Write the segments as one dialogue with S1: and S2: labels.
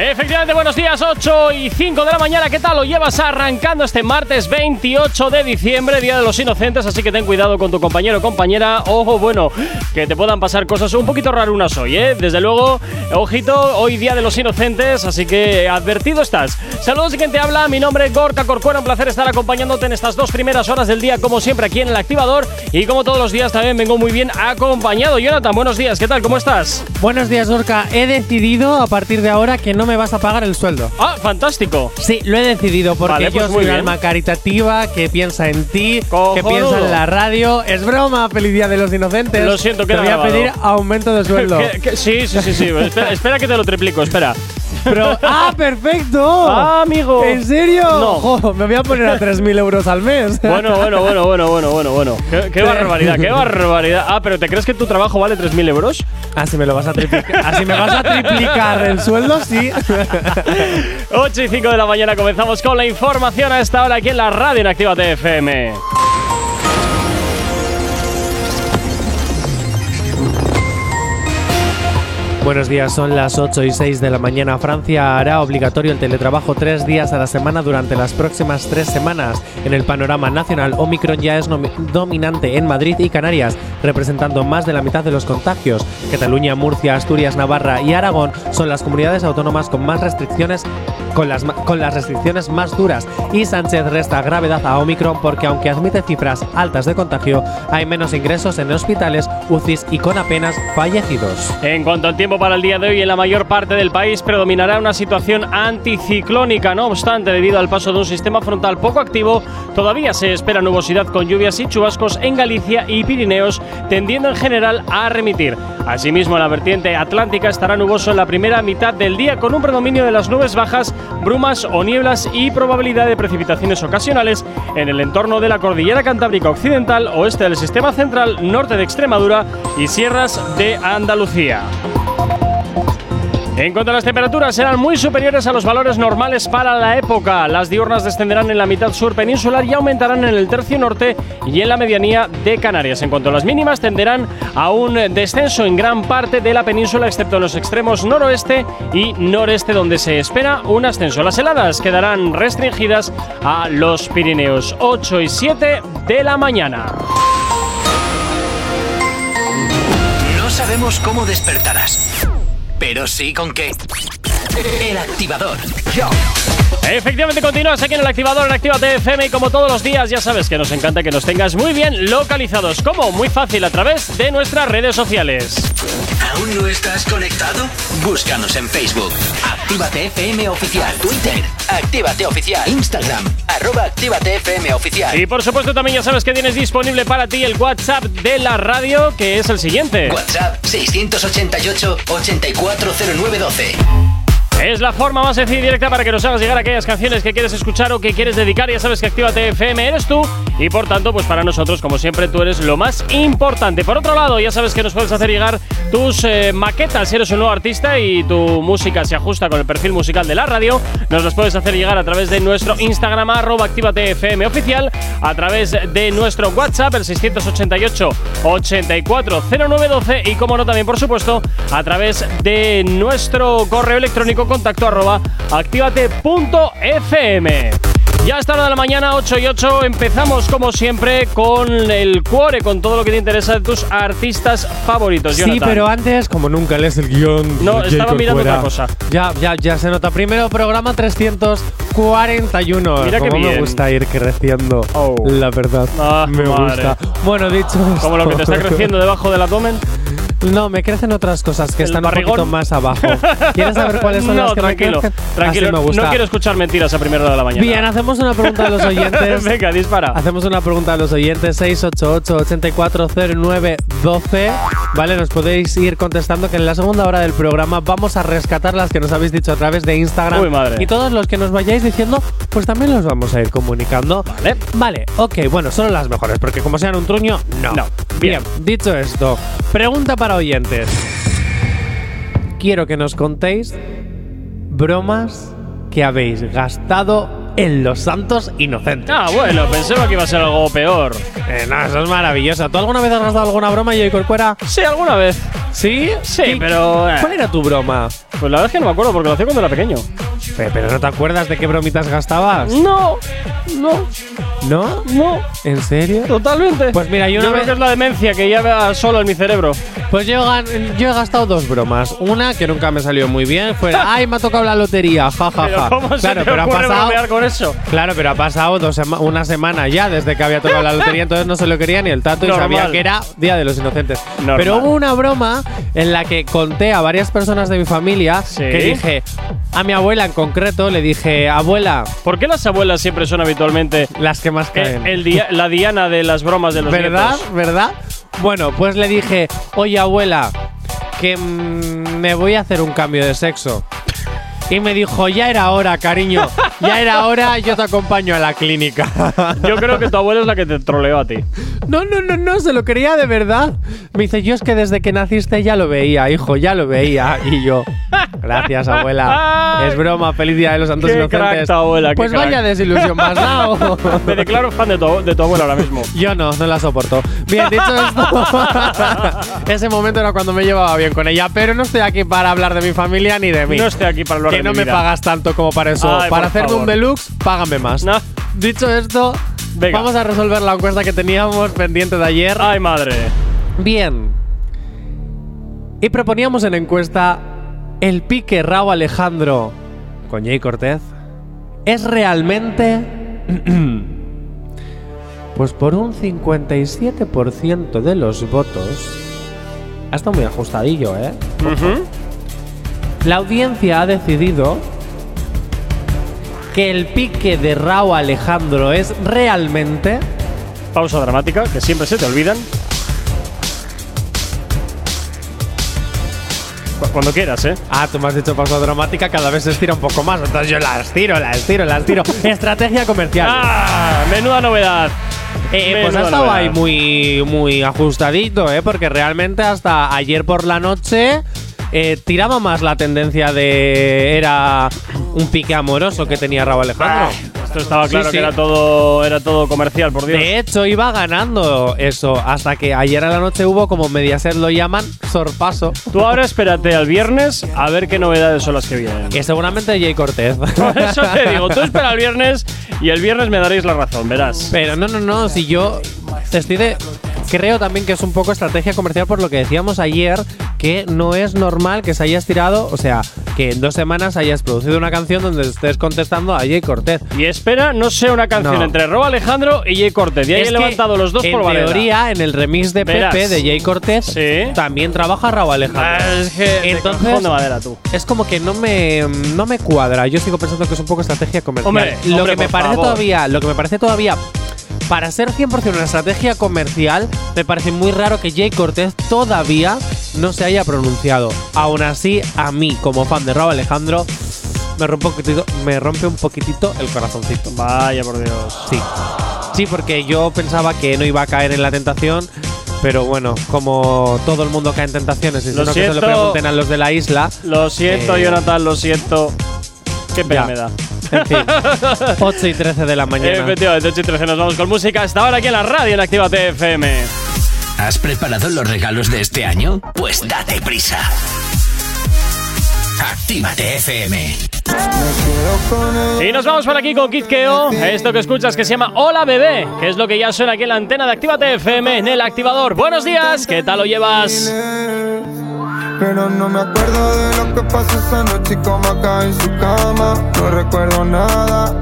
S1: Efectivamente, buenos días, 8 y 5 de la mañana. ¿Qué tal? Lo llevas arrancando este martes 28 de diciembre, Día de los Inocentes, así que ten cuidado con tu compañero o compañera. Ojo, bueno, que te puedan pasar cosas un poquito rarunas hoy, ¿eh? Desde luego, ojito, hoy Día de los Inocentes, así que advertido estás. Saludos quien te habla, mi nombre es Gorka Corcuera, un placer estar acompañándote en estas dos primeras horas del día, como siempre, aquí en el activador. Y como todos los días, también vengo muy bien acompañado. Jonathan, buenos días, ¿qué tal? ¿Cómo estás?
S2: Buenos días, Gorka. He decidido a partir de ahora que no me vas a pagar el sueldo.
S1: Ah, fantástico.
S2: Sí, lo he decidido porque
S1: Vale,
S2: yo
S1: pues
S2: soy
S1: muy
S2: un
S1: bien.
S2: alma caritativa que piensa en ti, que piensa en la radio. Es broma, feliz día de los inocentes.
S1: Lo siento,
S2: Te
S1: queda
S2: voy a pedir aumento de sueldo.
S1: ¿Qué- qué- Sí, sí, sí, sí. espera, espera que te lo triplico, espera.
S2: Pero, ¡ah, perfecto!
S1: Ah, amigo.
S2: ¿En serio?
S1: No.
S2: Jo, me voy a poner a 3.000 euros al mes.
S1: Bueno, bueno, bueno, bueno, bueno, bueno, bueno. Qué, qué barbaridad, qué barbaridad. Ah, pero ¿te crees que tu trabajo vale 3.000 euros?
S2: Así me lo vas a triplicar. Así me vas a triplicar el sueldo, sí.
S1: 8 y 5 de la mañana comenzamos con la información a esta hora aquí en la radio en Activa TFM.
S2: Buenos días, son las 8 y 6 de la mañana. Francia hará obligatorio el teletrabajo tres días a la semana durante las próximas tres semanas. En el panorama nacional, Omicron ya es dominante en Madrid y Canarias, representando más de la mitad de los contagios. Cataluña, Murcia, Asturias, Navarra y Aragón son las comunidades autónomas con más restricciones con las, con las restricciones más duras y Sánchez resta gravedad a Omicron porque aunque admite cifras altas de contagio, hay menos ingresos en hospitales, UCIs y con apenas fallecidos.
S1: En cuanto al tiempo para el día de hoy, en la mayor parte del país predominará una situación anticiclónica. No obstante, debido al paso de un sistema frontal poco activo, todavía se espera nubosidad con lluvias y chubascos en Galicia y Pirineos, tendiendo en general a remitir. Asimismo, la vertiente atlántica estará nuboso en la primera mitad del día con un predominio de las nubes bajas, brumas o nieblas y probabilidad de precipitaciones ocasionales en el entorno de la cordillera cantábrica occidental, oeste del sistema central, norte de Extremadura y sierras de Andalucía. En cuanto a las temperaturas, serán muy superiores a los valores normales para la época. Las diurnas descenderán en la mitad sur peninsular y aumentarán en el tercio norte y en la medianía de Canarias. En cuanto a las mínimas, tenderán a un descenso en gran parte de la península, excepto en los extremos noroeste y noreste, donde se espera un ascenso. Las heladas quedarán restringidas a los Pirineos. 8 y 7 de la mañana.
S3: No sabemos cómo despertarás, pero sí con qué. El Activador.
S1: Efectivamente, continúas aquí en el activador en Activa TFM y como todos los días ya sabes que nos encanta que nos tengas muy bien localizados. ¿Cómo? Muy fácil, a través de nuestras redes sociales.
S3: ¿Aún no estás conectado? Búscanos en Facebook. Actívate FM Oficial. Twitter. Actívate Oficial. Instagram. Arroba Actívate FM Oficial.
S1: Y por supuesto también ya sabes que tienes disponible para ti el WhatsApp de la radio, que es el siguiente.
S3: WhatsApp 688-840912.
S1: Es la forma más sencilla y directa para que nos hagas llegar aquellas canciones que quieres escuchar o que quieres dedicar. Ya sabes que Actívate FM eres tú y por tanto, pues para nosotros, como siempre, tú eres lo más importante. Por otro lado, ya sabes que nos puedes hacer llegar tus eh, maquetas si eres un nuevo artista y tu música se ajusta con el perfil musical de la radio. Nos las puedes hacer llegar a través de nuestro Instagram, arroba FM oficial, a través de nuestro WhatsApp, el 688 840912 y, como no, también, por supuesto, a través de nuestro correo electrónico contacto arroba activate.fm. Ya hasta la de la mañana, 8 y 8, empezamos como siempre con el cuore, con todo lo que te interesa de tus artistas favoritos.
S2: Sí,
S1: Jonathan.
S2: pero antes, como nunca lees el guion.
S1: No, estaba mirando otra cosa.
S2: Ya, ya, ya se nota. Primero, programa 341.
S1: Mira qué
S2: Cómo me
S1: bien.
S2: gusta ir creciendo.
S1: Oh.
S2: La verdad.
S1: Ah,
S2: me
S1: madre.
S2: gusta. Bueno, dicho esto.
S1: Como lo que te está creciendo debajo del abdomen.
S2: No, me crecen otras cosas que
S1: ¿El
S2: están un
S1: barrigón?
S2: poquito más abajo. ¿Quieres saber cuáles son
S1: no,
S2: las que
S1: tranquilo,
S2: me crecen?
S1: tranquilo.
S2: Así me gusta.
S1: No quiero escuchar mentiras a primera hora de la mañana.
S2: Bien, hacemos una pregunta a los oyentes.
S1: Venga, dispara.
S2: Hacemos una pregunta a los oyentes 688-840912. Vale, nos podéis ir contestando que en la segunda hora del programa vamos a rescatar las que nos habéis dicho a través de Instagram.
S1: Uy, madre.
S2: Y todos los que nos vayáis diciendo, pues también los vamos a ir comunicando.
S1: Vale.
S2: Vale, ok, bueno, solo las mejores, porque como sean un truño, no.
S1: No.
S2: Bien,
S1: Bien.
S2: dicho esto, pregunta para oyentes. quiero que nos contéis bromas que habéis gastado en los santos inocentes.
S1: Ah, bueno, pensaba que iba a ser algo peor.
S2: Eh, no, eso es maravilloso. ¿Tú alguna vez has gastado alguna broma, Joy Corcuera?
S1: Sí, alguna vez.
S2: ¿Sí?
S1: Sí,
S2: ¿Qué-
S1: pero. eh,
S2: ¿Cuál era tu broma?
S1: Pues la verdad es que no me acuerdo porque lo hacía cuando era pequeño.
S2: Pe- ¿Pero no te acuerdas de qué bromitas gastabas?
S1: No, no,
S2: ¿No?
S1: no.
S2: ¿En serio?
S1: Totalmente.
S2: Pues mira, yo
S1: yo
S2: una
S1: creo
S2: vez-
S1: que es la demencia que ya va solo en mi cerebro.
S2: Pues yo, gan- yo he gastado dos bromas. Una que nunca me salió muy bien fue, ¡ay, me ha tocado la lotería! Ja, ja,
S1: Pero
S2: ja.
S1: ¿cómo se te
S2: pero ha
S1: ocurre bromear con eso?
S2: Claro, pero ha pasado dos sema- una semana ya desde que había tocado la lotería, entonces no se lo quería ni el tato y
S1: Normal.
S2: sabía que era Día de los Inocentes.
S1: Normal.
S2: Pero hubo una broma en la que conté a varias personas de mi familia
S1: Sí.
S2: que dije, a mi abuela en concreto, le dije, abuela,
S1: ¿Por qué las abuelas siempre son habitualmente
S2: las que más
S1: eh,
S2: caen.
S1: el dia- la diana de las bromas de los
S2: ¿Verdad?
S1: nietos?
S2: ¿Verdad? Bueno, pues le dije, oye abuela, que mm, me voy a hacer un cambio de sexo. Y me dijo, ya era hora, cariño. Ya era hora, yo te acompaño a la clínica.
S1: Yo creo que tu abuela es la que te troleó a ti.
S2: No, no, no, no, se lo quería de verdad. Me dice, yo es que desde que naciste ya lo veía, hijo, ya lo veía. Y yo, gracias, abuela. Es broma, feliz día de los santos
S1: Qué
S2: inocentes.
S1: crack tu abuela, qué
S2: pues
S1: crack.
S2: vaya desilusión más dado.
S1: Me declaro fan de tu, de tu abuela ahora mismo.
S2: Yo no, no la soporto. Bien, dicho esto, ese momento era cuando me llevaba bien con ella, pero no estoy aquí para hablar de mi familia ni de mí.
S1: No estoy aquí para hablar
S2: que no me
S1: vida.
S2: pagas tanto como para eso.
S1: Ay,
S2: para hacerme
S1: favor.
S2: un deluxe, págame más.
S1: No.
S2: Dicho esto,
S1: Venga.
S2: vamos a resolver la encuesta que teníamos pendiente de ayer.
S1: Ay, madre.
S2: Bien. Y proponíamos en encuesta el pique Rao Alejandro con Jay Cortez. ¿Es realmente Pues por un 57% de los votos. Ha estado muy ajustadillo, ¿eh? La audiencia ha decidido que el pique de Rao Alejandro es realmente.
S1: Pausa dramática, que siempre se te olvidan. Cu- Cuando quieras, ¿eh?
S2: Ah, tú me has dicho pausa dramática, cada vez se estira un poco más. Entonces yo las tiro, las tiro, las tiro. Estrategia comercial.
S1: ¡Ah! Menuda novedad.
S2: Eh, pues ha estado ahí muy, muy ajustadito, ¿eh? Porque realmente hasta ayer por la noche eh, tiraba más la tendencia de. Era un pique amoroso que tenía Raúl Alejandro.
S1: Ah, esto estaba claro
S2: sí.
S1: que era todo, era todo comercial, por Dios.
S2: De hecho, iba ganando eso, hasta que ayer a la noche hubo, como Mediaset lo llaman, sorpaso.
S1: Tú ahora espérate al viernes a ver qué novedades son las que vienen.
S2: Que seguramente Jay Cortez.
S1: Por eso te digo, tú espera al viernes y el viernes me daréis la razón, verás.
S2: Pero no, no, no, si yo estoy de. Creo también que es un poco estrategia comercial por lo que decíamos ayer, que no es normal que se hayas tirado, o sea, que en dos semanas hayas producido una canción donde estés contestando a Jay Cortez.
S1: Y espera, no sea una canción
S2: No.
S1: entre Rob Alejandro y Jay Cortez. Y ahí he levantado los dos
S2: en
S1: por valera.
S2: teoría, en el remix de
S1: Verás.
S2: Pepe de Jay Cortez,
S1: Sí.
S2: también trabaja Raúl Alejandro.
S1: Ah, es que
S2: Entonces-
S1: de madera tú.
S2: Es como que no me, no me cuadra. Yo sigo pensando que es un poco estrategia comercial.
S1: Hombre,
S2: lo
S1: hombre,
S2: que me parece
S1: favor.
S2: todavía, lo que me parece todavía para ser 100% una estrategia comercial, me parece muy raro que Jay Cortez todavía no se haya pronunciado. Aún así, a mí como fan de Raúl Alejandro me rompe un poquitito, me rompe un poquitito el corazoncito.
S1: Vaya por Dios.
S2: Sí. Sí, porque yo pensaba que no iba a caer en la tentación, pero bueno, como todo el mundo cae en tentaciones y si
S1: Lo
S2: no que se lo
S1: siento.
S2: pregunten a los de la isla,
S1: Lo siento,
S2: Eh,
S1: Jonathan, lo siento. Qué pena
S2: Ya.
S1: me da.
S2: En fin, 8 y 13 de la mañana.
S1: Efectivamente, 8 y 13 nos vamos con música. Hasta ahora aquí en la radio en Activa TFM.
S3: ¿Has preparado los regalos de este año? Pues date prisa. Actívate FM.
S1: Y nos vamos por aquí con Kid Keo. Esto que escuchas que se llama Hola Bebé, que es lo que ya suena aquí en la antena de Actívate FM en el activador. Buenos días, ¿qué tal lo llevas?
S4: Pero no me acuerdo de lo que pasó esa noche y cómo acá en su cama. No recuerdo nada.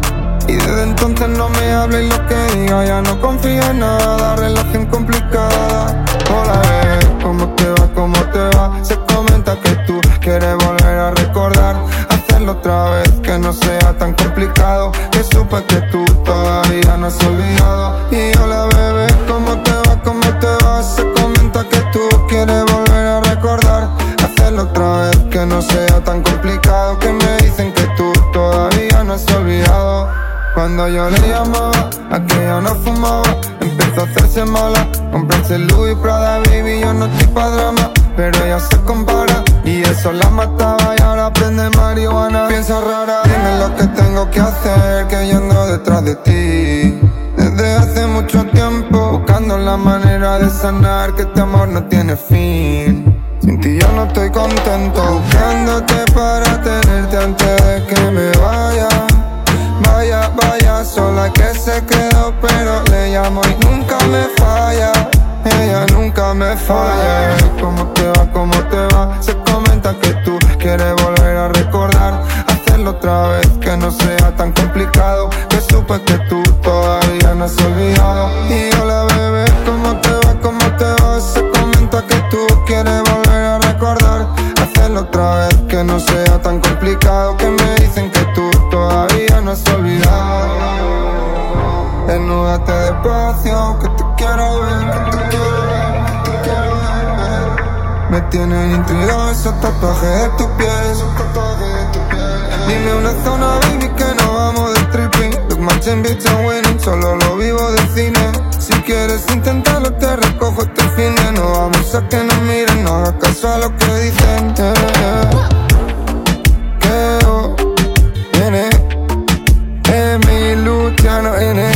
S4: Y desde entonces no me habla y lo que diga ya no confío en nada. Relación complicada. Hola, bebé, ¿cómo te va? ¿Cómo te va? Se comenta que tú quieres volver a recordar. Hacerlo otra vez, que no sea tan complicado. Que supe que tú todavía no has olvidado. Y hola, bebé, ¿cómo te va? ¿Cómo te va? Se comenta que tú quieres volver. Otra vez, que no sea tan complicado. Que me dicen que tú todavía no has olvidado. Cuando yo le llamaba, aquella no fumaba, empezó a hacerse mala. Comprarse Louis Prada, baby, yo no estoy pa' drama, pero ella se compara. Y eso la mataba y ahora prende marihuana Piensa rara, dime lo que tengo que hacer Que yo ando detrás de ti Desde hace mucho tiempo Buscando la manera de sanar Que este amor no tiene fin sin ti yo no estoy contento. Buscándote para tenerte antes de que me vaya. Vaya, vaya, sola que se quedó pero le llamo y nunca me falla. Ella nunca me falla. ¿Cómo te va, cómo te va? Se comenta que tú quieres volver a recordar. Hacerlo otra vez, que no sea tan complicado. Que supe que tú todavía no has olvidado. Y hola bebé, ¿cómo te va, cómo te va? Se comenta que tú quieres volver Otra vez, que no sea tan complicado Que me dicen que tú todavía no has olvidado. Desnúdate despacio, que te quiero ver, que te quiero ver, que te quiero ver. Me tienen intrigado esos tatuajes de tu piel, esos tatuajes de tu piel Dime una zona, baby, que no vamos de tripping. Look matching bitch and winning, solo lo vivo de cine quieres intentarlo, te recojo este fin de No vamos a que nos miren, no hagas caso a lo que dicen yeah, yeah. Que yo, viene Emi, Luciano, N Eyo,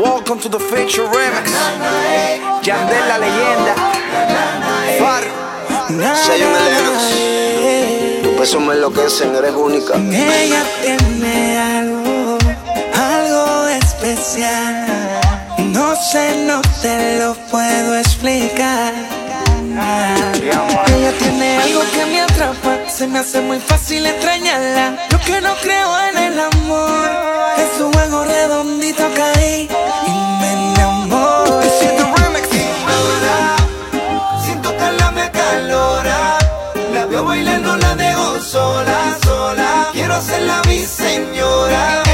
S5: Welcome to the Feature Remix. Yandel la leyenda. Far.
S6: Zion Elenas. Tu peso me enloquecen, eres única.
S7: Ella tiene algo, algo especial. No sé, no te lo puedo explicar. Ella tiene algo que me atrapa, se me hace muy fácil extrañarla. Yo que no creo en el amor, es su juego redondito
S4: hacerla mi señora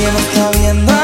S8: seguimos cabiendo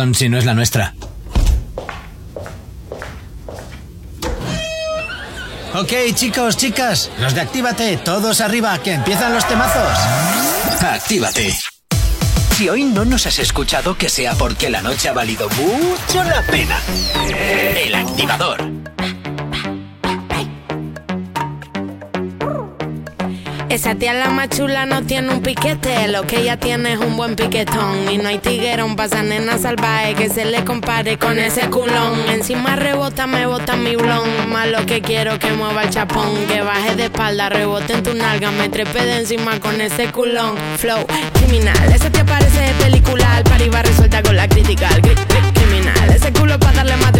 S8: Perdón si no es la nuestra. Ok, chicos, chicas, los de Actívate, todos arriba, que empiezan los temazos.
S3: Actívate. Si hoy no nos has escuchado, que sea porque la noche ha valido mucho la pena. El activador.
S9: Esa tía la más chula no tiene un piquete, lo que ella tiene es un buen piquetón. Y no hay tiguerón pasa nena salvaje que se le compare con ese culón. Encima rebota, me bota mi blon. Más lo que quiero que mueva el chapón, que baje de espalda, rebote en tu nalga, me trepe de encima con ese culón. Flow criminal, esa tía parece de película, al par iba resuelta con la crítica. Cri- cri- criminal, ese culo para darle matricular,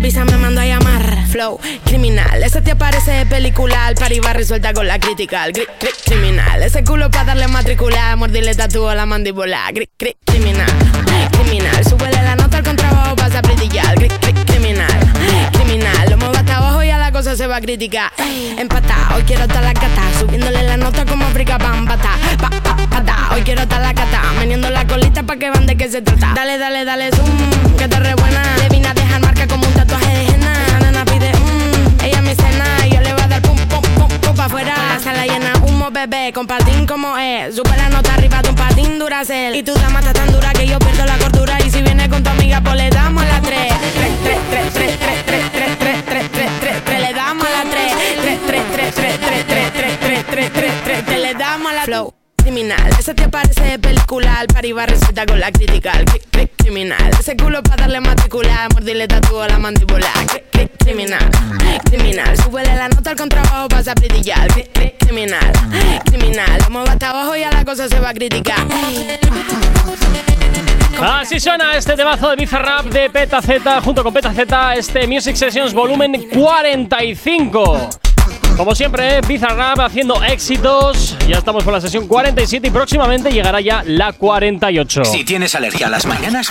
S9: Vine pa' Argentina, el visa me mandó a llamar. Flow criminal, ese te aparece de película. Al resuelta con la crítica. El cri- cri- criminal, ese culo pa' darle matricular. Mordirle tatúo a la mandíbula. Cri- cri- criminal, criminal. Súbele la nota al contrabajo, pasa a brillar. Cri- cri- criminal, criminal. Lo se va a criticar. Empatá, hoy quiero estar la cata. Subiéndole la nota como África Bambata. Pa, pa, pata, hoy quiero estar la cata. Meneando la colita pa' que vean de qué se trata. Dale, dale, dale, zoom, que te re buena. Le vine a dejar marca como un tatuaje de henna. La nena pide, mmm, ella me cena pa' afuera, se la llena humo, bebé, con patín como es. Supera nota arriba de un patín duracel. Y tu dama está tan dura que yo pierdo la cordura. Y si viene con tu amiga, pues le damos a la 3. 3, 3, 3, 3, 3, 3, 3, 3, 3, 3, 3, 3, le damos a la 3. 3, 3, 3, 3, 3, 3, 3, 3, 3, 3, 3, 3, le damos la flow. Criminal, esa te parece de película, al resulta con la crítica criminal, ese culo para darle matricular, mordirle tatúo a la mandíbula. Cri- cri- criminal, criminal, súbele la nota al contrabajo, pasa a brillar. Cri- cri- criminal, criminal, lo muevo hasta abajo y a la cosa se va a criticar.
S1: Así suena este temazo de Bizarrap de Peta Z junto con Peta Z, este Music Sessions volumen 45. Como siempre. Bizarrap haciendo éxitos. Ya estamos con la sesión 47 y próximamente llegará ya la 48.
S3: Si tienes alergia a las mañanas,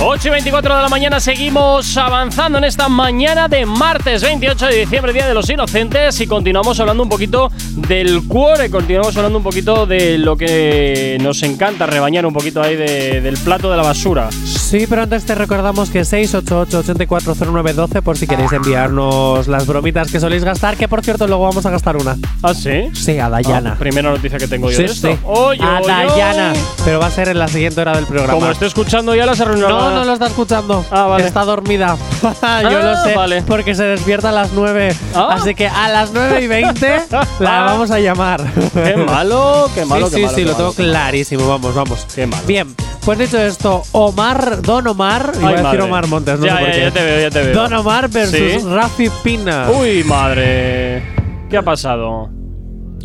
S1: 8 y 24 de la mañana seguimos avanzando en esta mañana de martes 28 de diciembre, Día de los Inocentes, y continuamos hablando un poquito del cuore, continuamos hablando un poquito de lo que nos encanta rebañar un poquito ahí de- del plato de la basura.
S2: Sí, pero antes te recordamos que 688-840912 por si queréis enviarnos las bromitas que soléis gastar, que por cierto luego vamos a gastar una.
S1: ¿Ah, sí?
S2: Sí, a Dayana.
S1: Ah, primera noticia que tengo yo
S2: Sí,
S1: de esto.
S2: sí. A Dayana.
S1: oye.
S2: Pero va a ser en la siguiente hora del programa.
S1: Como esté escuchando ya las.
S2: No, no lo está escuchando.
S1: Ah, vale.
S2: Está dormida. Yo
S1: Ah,
S2: lo sé.
S1: vale.
S2: Porque se despierta a las 9.
S1: Ah.
S2: Así que a las 9 y 20 la vamos a llamar.
S1: Qué malo, qué malo,
S2: sí,
S1: qué
S2: sí,
S1: malo,
S2: sí, lo
S1: malo,
S2: tengo clarísimo. Vamos, vamos.
S1: Qué malo.
S2: Bien, pues dicho esto, Omar, Don Omar, iba
S1: Ay,
S2: a decir. Omar Montes, no
S1: ya,
S2: sé por
S1: ya,
S2: qué.
S1: ya te veo, ya te veo.
S2: Don Omar versus
S1: Sí.
S2: Rafi Pina.
S1: Uy, madre. ¿Qué ha pasado?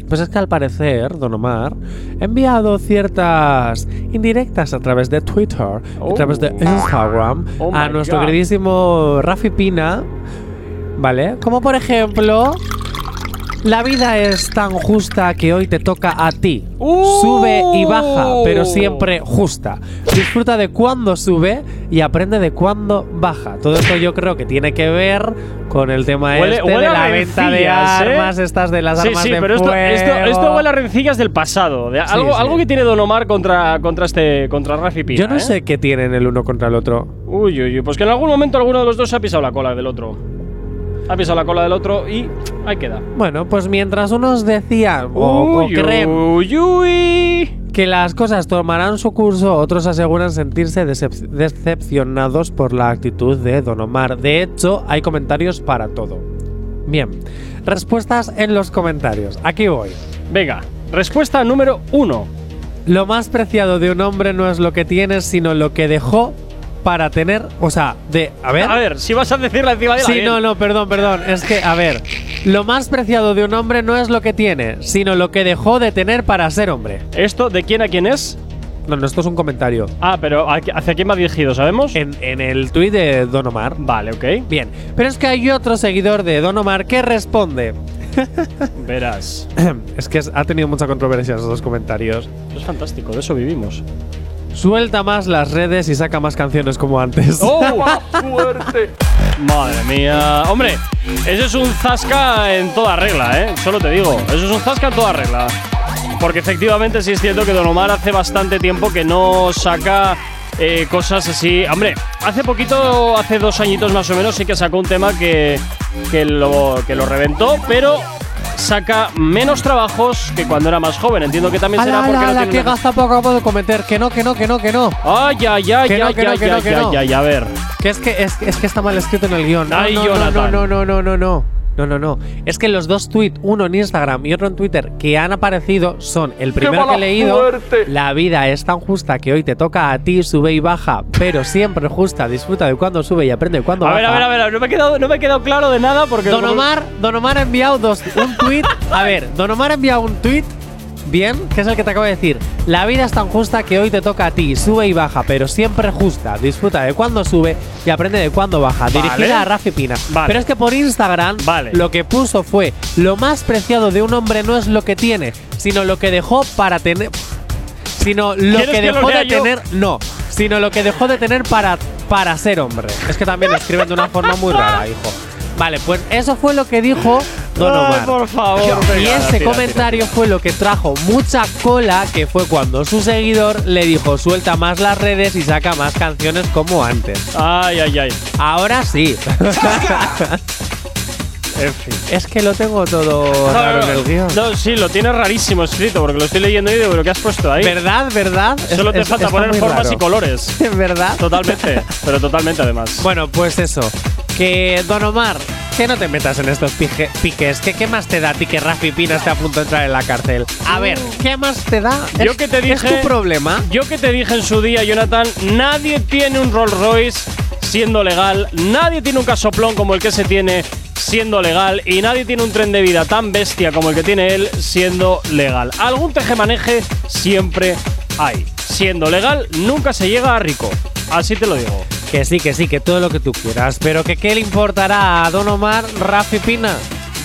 S2: Pues es que al parecer, Don Omar ha enviado ciertas indirectas a través de Twitter, a
S1: Oh.
S2: través de Instagram,
S1: Oh
S2: a nuestro
S1: God.
S2: queridísimo Rafi Pina, ¿vale? Como por ejemplo, la vida es tan justa que hoy te toca a ti.
S1: Uh.
S2: Sube y baja, pero siempre justa. Disfruta de cuando sube y aprende de cuando baja. Todo esto yo creo que tiene que ver con el tema
S1: Huele-
S2: este
S1: huele
S2: de la venta de
S1: ¿eh?
S2: armas, estas de las
S1: Sí,
S2: armas
S1: sí,
S2: de
S1: pero esto, esto,
S2: fuego.
S1: esto huele a rencillas del pasado. de algo,
S2: sí.
S1: algo que tiene Don Omar contra, contra este contra Rafi Pina.
S2: Yo no
S1: ¿eh?
S2: sé qué tienen el uno contra el otro.
S1: Uy, uy, uy. Pues que en algún momento alguno de los dos ha pisado la cola del otro. Ha pisado la cola del otro y ahí queda.
S2: Bueno, pues mientras unos decían o, o
S1: Uy,
S2: creen
S1: uy, uy.
S2: que las cosas tomarán su curso, otros aseguran sentirse decep- decepcionados por la actitud de Don Omar. De hecho, hay comentarios para todo. Bien. Respuestas en los comentarios. Aquí voy.
S1: Venga, respuesta número uno.
S2: Lo más preciado de un hombre no es lo que tiene, sino lo que dejó para tener. O sea, de. A ver.
S1: A ver, si vas a decirla encima de la
S2: Sí, no, no, perdón, perdón. Es que, a ver. Lo más preciado de un hombre no es lo que tiene, sino lo que dejó de tener para ser hombre.
S1: ¿Esto de quién a quién es?
S2: No, no, esto es un comentario.
S1: Ah, pero ¿a- ¿hacia quién va dirigido, sabemos?
S2: En, en el tuit de Don Omar.
S1: Vale, ok.
S2: Bien. Pero es que hay otro seguidor de Don Omar que responde.
S1: Verás.
S2: es que ha tenido mucha controversia esos dos comentarios.
S1: Es fantástico, de eso vivimos.
S2: Suelta más las redes y saca más canciones como antes.
S1: ¡Oh! ¡Fuerte! Madre mía. Hombre, eso es un zasca en toda regla, ¿eh? Solo te digo, eso es un zasca en toda regla. Porque efectivamente sí es cierto que Don Omar hace bastante tiempo que no saca eh, cosas así. Hombre, hace poquito, hace dos añitos más o menos, sí que sacó un tema que, que, lo, que lo reventó, pero saca menos trabajos que cuando era más joven. Entiendo que también será
S2: Ala,
S1: porque
S2: ala,
S1: no tiene una-
S2: gazapo acabo de cometer. Que no, que no, que no, que no.
S1: Ay, ay, ay,
S2: Que no,
S1: ay,
S2: que no,
S1: ay,
S2: que no,
S1: ay,
S2: que
S1: ay,
S2: no.
S1: ay, ay, a ver.
S2: Que es que, es, es que está mal escrito en el guion. No,
S1: Ay,
S2: no, no, no, no, no, no, no. No, no, no. Es que los dos tweets, uno en Instagram y otro en Twitter, que han aparecido son el primero que he leído.
S1: suerte!
S2: La vida es tan justa que hoy te toca a ti, sube y baja, pero siempre justa. Disfruta de cuando sube y aprende de cuando
S1: A
S2: baja.
S1: ver, a ver, a ver, no me he quedado, no me he quedado claro de nada porque.
S2: Don Omar, Don Omar ha enviado dos, un tweet. A ver, Don Omar ha enviado un tweet. Bien, que es el que te acabo de decir. La vida es tan justa que hoy te toca a ti. Sube y baja, pero siempre justa. Disfruta de cuando sube y aprende de cuando baja. Dirigida a Rafi Pina.
S1: Vale.
S2: Pero es que por Instagram
S1: Vale.
S2: lo que puso fue: Lo más preciado de un hombre no es lo que tiene, sino lo que dejó para tener. Sino lo
S1: ¿Quieres
S2: que
S1: que lo
S2: dejó de
S1: yo?
S2: tener. No, sino lo que dejó de tener para, para ser hombre. Es que también lo escriben de una forma muy rara, hijo. Vale, pues eso fue lo que dijo Don
S1: Ay,
S2: Omar.
S1: por favor.
S2: Y
S1: venga,
S2: ese
S1: tira,
S2: comentario fue lo que trajo mucha cola, que fue cuando su seguidor le dijo suelta más las redes y saca más canciones como antes.
S1: Ay, ay, ay.
S2: Ahora sí.
S1: En fin.
S2: es que lo tengo todo raro en el guion.
S1: No, sí, lo tienes rarísimo escrito porque lo estoy leyendo y digo, ¿pero qué has puesto ahí?
S2: ¿Verdad? ¿Verdad?
S1: Solo
S2: Es-
S1: te
S2: es-
S1: falta poner formas
S2: raro.
S1: y colores.
S2: ¿Verdad?
S1: Totalmente, pero totalmente además.
S2: Bueno, pues eso. Que Don Omar, que no te metas en estos pije- piques. Que qué más te da a ti que Rafi Pina esté a punto de entrar en la cárcel. A ver, ¿qué más te da?
S1: Yo
S2: Es-
S1: que te dije.
S2: Es tu problema.
S1: Yo que te dije en su día, Jonathan, nadie tiene un Rolls Royce siendo legal, nadie tiene un casoplón como el que se tiene siendo legal y nadie tiene un tren de vida tan bestia como el que tiene él siendo legal. Algún tejemaneje siempre hay. Siendo legal, nunca se llega a rico. Así te lo digo.
S2: Que sí, que sí, que todo lo que tú quieras. Pero que qué le importará a Don Omar Rafi Pina.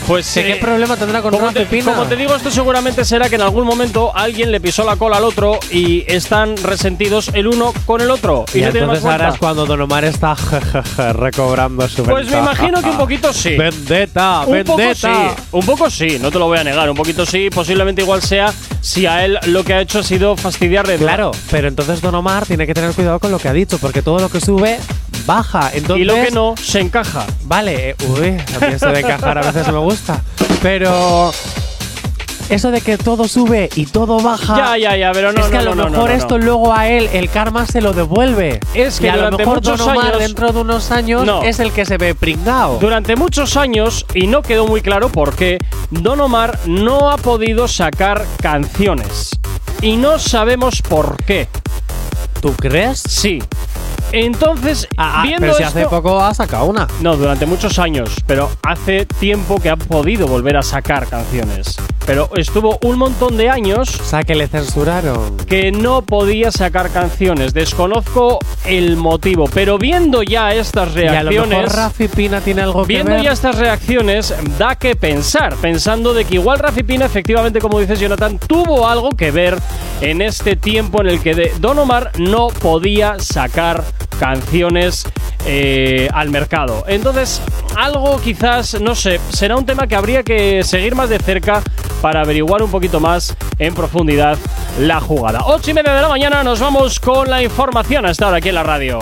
S1: Pues
S2: ¿Que ¿Qué
S1: eh,
S2: problema tendrá con
S1: Como
S2: Rafi
S1: te, como te digo, esto seguramente será que en algún momento alguien le pisó la cola al otro y están resentidos el uno con el otro. Y,
S2: y
S1: no
S2: entonces ahora es cuando Don Omar está recobrando su
S1: Pues me imagino que un poquito sí.
S2: Vendetta,
S1: Un poco
S2: vendetta.
S1: sí, un poco sí, no te lo voy a negar, un poquito sí, posiblemente igual sea si a él lo que ha hecho ha sido fastidiarle.
S2: Claro, pero entonces Don Omar tiene que tener cuidado con lo que ha dicho, porque todo lo que sube baja. Entonces,
S1: Y lo que no, se encaja.
S2: Vale, eh, uy, mí eso de encajar a veces me gusta. Pero eso de que todo sube y todo baja.
S1: Ya, ya, ya, pero no,
S2: es que
S1: no,
S2: a lo
S1: no,
S2: mejor
S1: no,
S2: esto luego a él el karma se lo devuelve.
S1: Es que
S2: y a lo mejor
S1: muchos
S2: Don Omar
S1: años-
S2: dentro de unos años
S1: No.
S2: es el que se ve pringao.
S1: Durante muchos años, y no quedó muy claro por qué, Don Omar no ha podido sacar canciones. Y no sabemos por qué.
S2: ¿Tú crees?
S1: Sí. Entonces,
S2: Ah, ah,
S1: viendo
S2: pero si
S1: esto,
S2: hace poco ha sacado una.
S1: No, durante muchos años, pero hace tiempo que ha podido volver a sacar canciones. Pero estuvo un montón de años
S2: O sea, que le censuraron.
S1: que no podía sacar canciones. Desconozco el motivo, pero viendo ya estas
S2: Y a lo mejor
S1: reacciones,
S2: Rafi Pina tiene algo que
S1: viendo
S2: ver.
S1: ya estas reacciones, da que pensar, pensando de que igual Rafi Pina, efectivamente, como dices Jonathan, tuvo algo que ver en este tiempo en el que de- Don Omar no podía sacar canciones eh, al mercado. Entonces, algo quizás, no sé, será un tema que habría que seguir más de cerca para averiguar un poquito más en profundidad la jugada. 8 y media de la mañana nos vamos con la información hasta ahora aquí en la radio.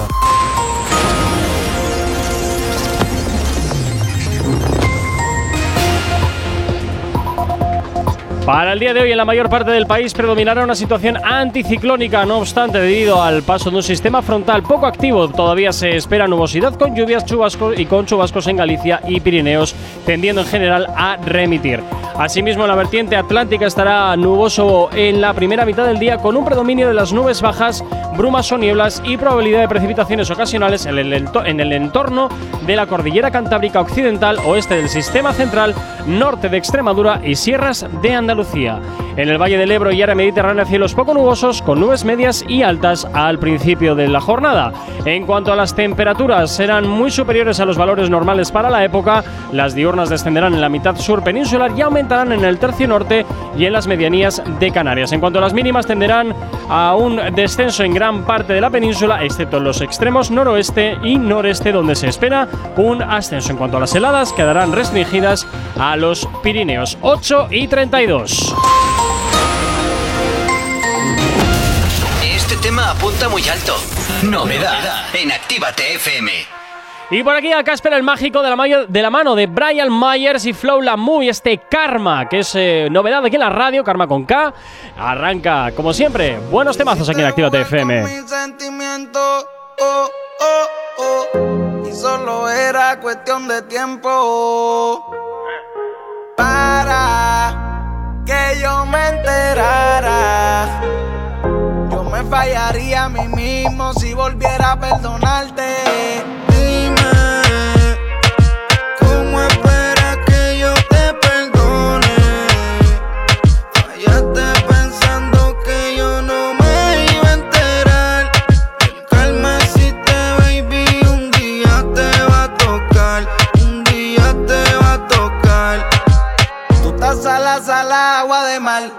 S1: Para el día de hoy en la mayor parte del país predominará una situación anticiclónica, no obstante, debido al paso de un sistema frontal poco activo, todavía se espera nubosidad con lluvias chubascos y con chubascos en Galicia y Pirineos, tendiendo en general a remitir. Asimismo, la vertiente atlántica estará nuboso en la primera mitad del día con un predominio de las nubes bajas, brumas o nieblas y probabilidad de precipitaciones ocasionales en el entorno de la cordillera cantábrica occidental, oeste del sistema central, norte de Extremadura y sierras de Andalucía. En el Valle del Ebro y área mediterránea cielos poco nubosos con nubes medias y altas al principio de la jornada. En cuanto a las temperaturas, serán muy superiores a los valores normales para la época. Las diurnas descenderán en la mitad sur peninsular y aumentarán en el tercio norte y en las medianías de Canarias. En cuanto a las mínimas, tenderán a un descenso en gran parte de la península, excepto en los extremos noroeste y noreste, donde se espera un ascenso. En cuanto a las heladas, quedarán restringidas a los Pirineos 8 y 32.
S3: Este tema apunta muy alto. Novedad en Actívate FM.
S1: Y por aquí acá espera el mágico de la, de la mano de Brian Myers y Flow Lamu y este Karma, que es eh, novedad aquí en la radio, Karma con K. Arranca, como siempre, buenos temazos aquí en Actívate FM.
S10: Oh, oh, oh, y solo era cuestión de tiempo para que yo me enterara. Yo me fallaría a mí mismo si volviera a perdonarte.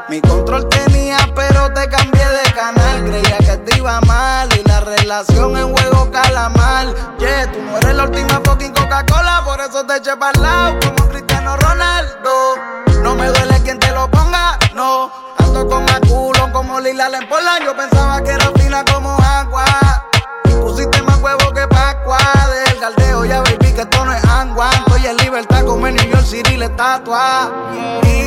S10: Mi control tenía, pero te cambié de canal. Creía que te iba mal y la relación en juego calamar. Yeah, tú no eres la última fucking Coca-Cola, por eso te eché para lado como Cristiano Ronaldo. No me duele quien te lo ponga, no. Ando con culo como Lila Lempola. Yo pensaba que era fina como agua. Pusiste más huevo que Pascua. Del galdeo ya baby que esto no es agua. Estoy en libertad como en New York City la estatua. Dime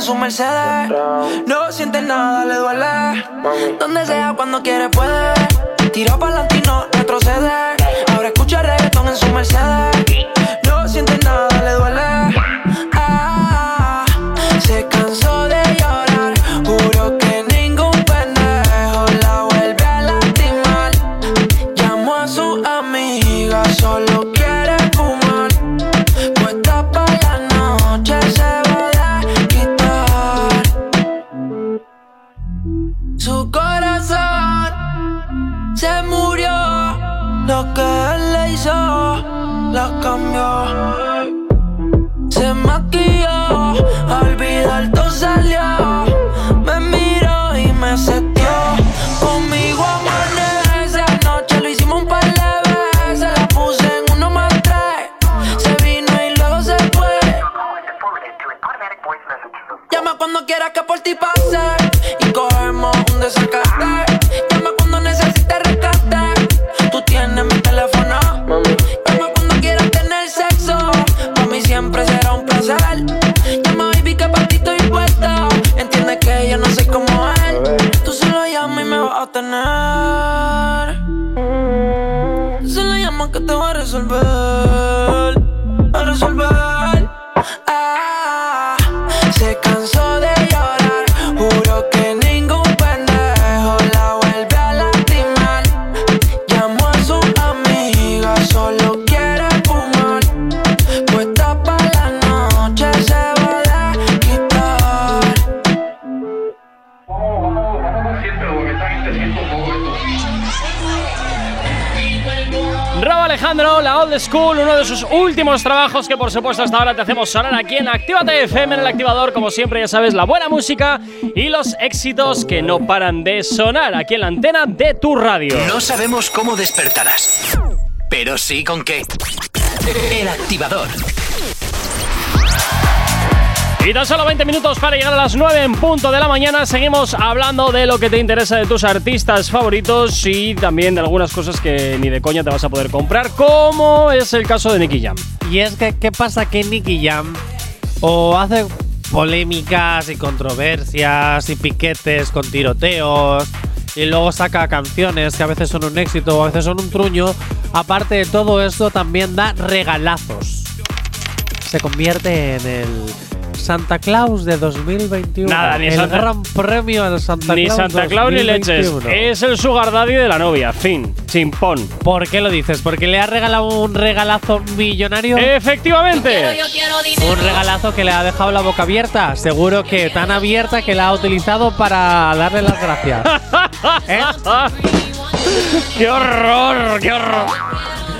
S11: en su Mercedes. No siente nada, le duele. Donde sea, cuando quiere puede. Tira para no retrocede. Ahora escucha reggaetón en su Mercedes. Uno de
S1: sus últimos trabajos que por supuesto hasta ahora te hacemos sonar aquí en Actívate FM en el activador, como siempre ya sabes, la buena música y los éxitos que no paran de sonar aquí en la antena de tu radio.
S8: No sabemos cómo despertarás, pero sí con qué. El activador.
S1: Y tan solo 20 minutos para llegar a las 9 en punto de la mañana. Seguimos hablando de lo que te interesa de tus artistas favoritos y también de algunas cosas que ni de coña te vas a poder comprar, como es el caso de Nicky Jam.
S2: Y es que, ¿qué pasa? Que Nicky Jam o hace polémicas y controversias y piquetes con tiroteos y luego saca canciones que a veces son un éxito o a veces son un truño. Aparte de todo esto, también da regalazos. Se convierte en el Santa Claus de 2021.
S1: Nada, ni
S2: el
S1: Santa-
S2: gran premio de Santa
S1: Ni
S2: Claus.
S1: Santa Claus ni leches.
S2: 2021.
S1: Es el sugar daddy de la novia. Fin. Chimpón.
S2: ¿Por qué lo dices? ¿Porque le ha regalado un regalazo millonario?
S1: Efectivamente.
S2: Un regalazo que le ha dejado la boca abierta. Seguro que tan abierta que la ha utilizado para darle las gracias. ¿Eh?
S1: ¡Qué horror! ¡Qué horror!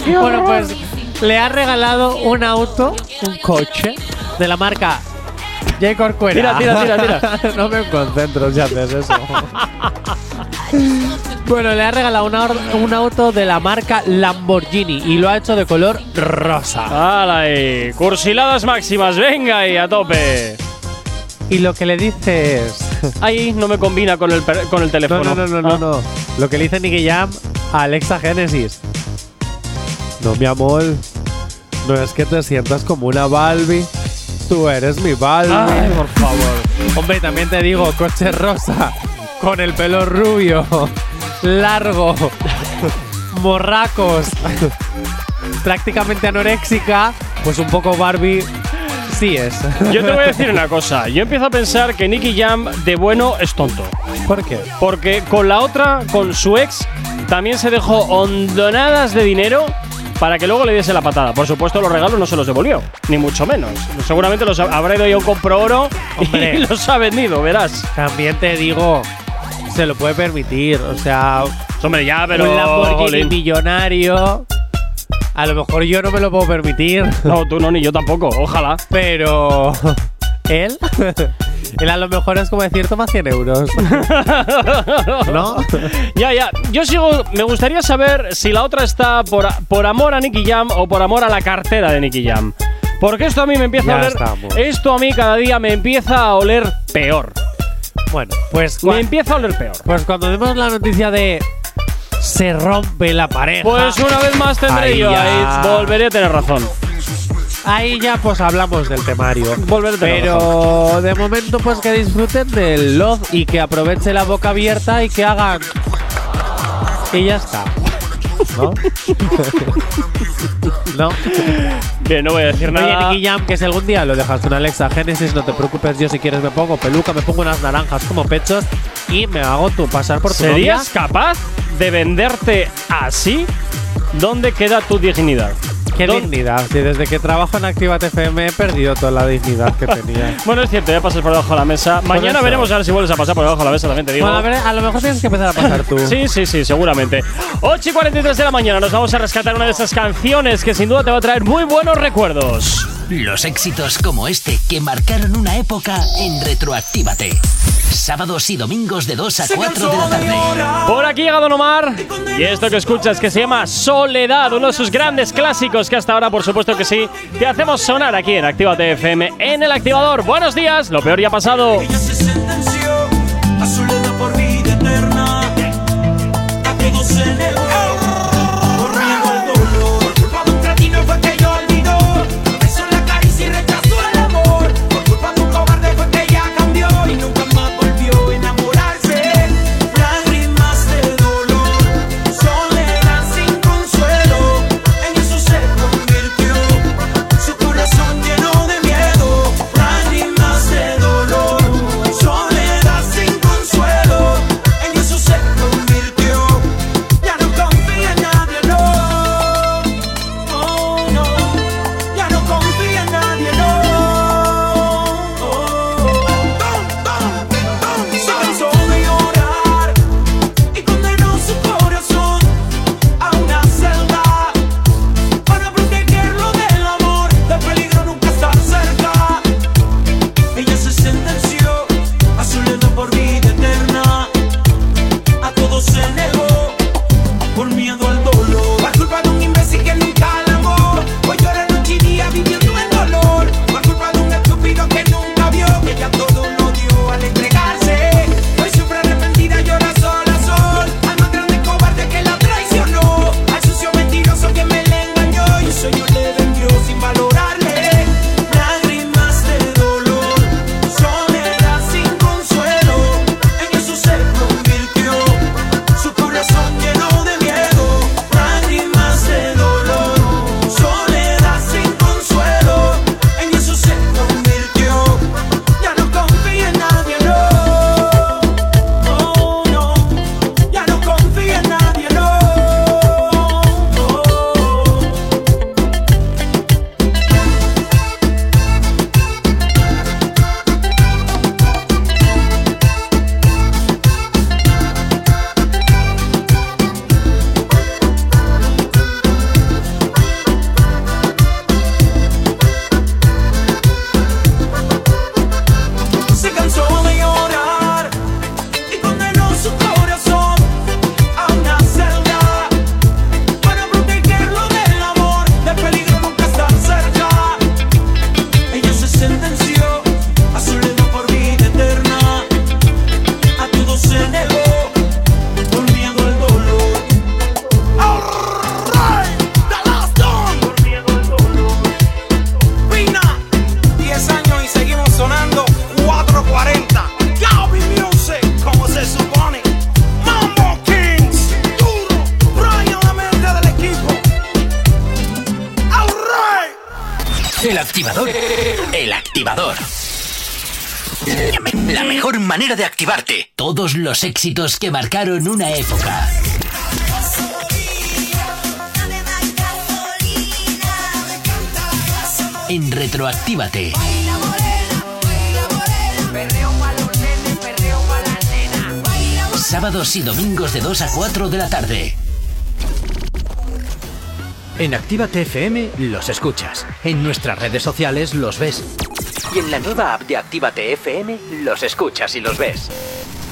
S2: Bueno, pues le ha regalado un auto, un coche, de la marca J. Corcuera.
S1: Tira, tira, tira, tira.
S2: no me concentro si haces eso. bueno, le ha regalado una un auto de la marca Lamborghini y lo ha hecho de color rosa.
S1: ¡Hala ahí! Cursiladas máximas, venga ahí, a tope.
S2: Y lo que le dice es.
S1: Ahí no me combina con el, per- con el
S2: No,
S1: teléfono.
S2: no, no, no, no,
S1: Ah.
S2: no. Lo que le dice Nicky Jam a Alexa Genesis. No, mi amor. No es que te sientas como una Balbi. Tú eres mi Balbi.
S1: Ay, por favor.
S2: Hombre, también te digo, coche rosa, con el pelo rubio, largo, morracos, prácticamente anoréxica, pues un poco Barbie sí es.
S1: Yo te voy a decir una cosa. Yo empiezo a pensar que Nicky Jam de bueno es tonto.
S2: ¿Por qué?
S1: Porque con la otra, con su ex, también se dejó hondonadas de dinero para que luego le diese la patada. Por supuesto, los regalos no se los devolvió, ni mucho menos. Seguramente los ha- habrá ido a un compro oro
S2: Hombre.
S1: y los ha vendido, verás.
S2: También te digo, se lo puede permitir. O sea,
S1: Hombre, ya, pero.
S2: un Lamborghini millonario. A lo mejor yo no me lo puedo permitir,
S1: No, tú no, ni yo tampoco. Ojalá.
S2: pero él, él a lo mejor es como decir, toma 100 euros. ¿No?
S1: Ya, ya. Yo sigo. Me gustaría saber si la otra está por, por amor a Nicky Jam o por amor a la cartera de Nicky Jam. Porque esto a mí me empieza
S2: Ya
S1: a oler.
S2: estamos.
S1: Esto a mí cada día me empieza a oler peor.
S2: Bueno, pues,
S1: Me empieza a oler peor.
S2: pues cuando demos la noticia de se rompe la pareja.
S1: Pues una vez más tendré
S2: Ahí
S1: yo. Ahí volveré a tener razón.
S2: Ahí ya pues hablamos del temario.
S1: Razón.
S2: Pero de momento pues que disfruten del love y que aprovechen la boca abierta y que hagan. Y ya está. ¿No? ¿No?
S1: Bien, no voy a decir
S2: Oye,
S1: nada.
S2: Nicky Jam, que si algún día lo dejas con Alexa Genesis, no te preocupes, yo si quieres me pongo peluca, me pongo unas naranjas como pechos y me hago tu pasar por tu novia.
S1: ¿Serías capaz de venderte así? ¿Dónde queda tu dignidad?
S2: Qué
S1: ¿Dó-
S2: dignidad. Si desde que trabajo en Activate FM he perdido toda la dignidad que tenía.
S1: Bueno, es cierto, ya pasas por debajo de la mesa. Mañana veremos a ver si vuelves a pasar por debajo de la mesa, también te digo.
S2: bueno, a ver, a lo mejor tienes que empezar a pasar tú.
S1: Sí, sí, sí, seguramente. 8 y 43 de la mañana nos vamos a rescatar una de esas canciones que sin duda te va a traer muy buenos recuerdos.
S3: Los éxitos como este que marcaron una época en Retroactívate. Sábados y domingos de 2 a 4 de la tarde.
S1: Por aquí llega Don Omar y esto que escuchas que se llama Soledad, uno de sus grandes clásicos que hasta ahora, por supuesto que sí, te hacemos sonar aquí en Actívate FM en el activador. Buenos días, lo peor ya ha pasado.
S3: éxitos que marcaron una época. En Retroactívate. Sábados y domingos de 2 a 4 de la tarde.
S8: En Actívate FM los escuchas. En nuestras redes sociales los ves. Y en la nueva app de Actívate FM los escuchas y los ves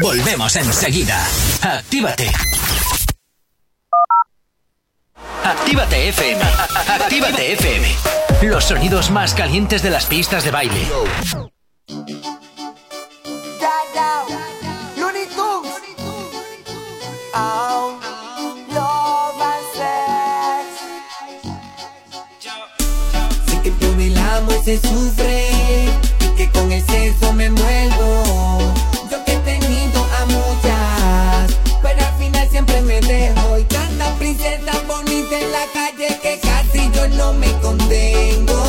S3: Volvemos enseguida. Actívate. Actívate FM. Actívate FM. Los sonidos más calientes de las pistas de baile.
S12: Se sufre reflejo y tanta princesa bonita en la calle que casi yo no me contengo.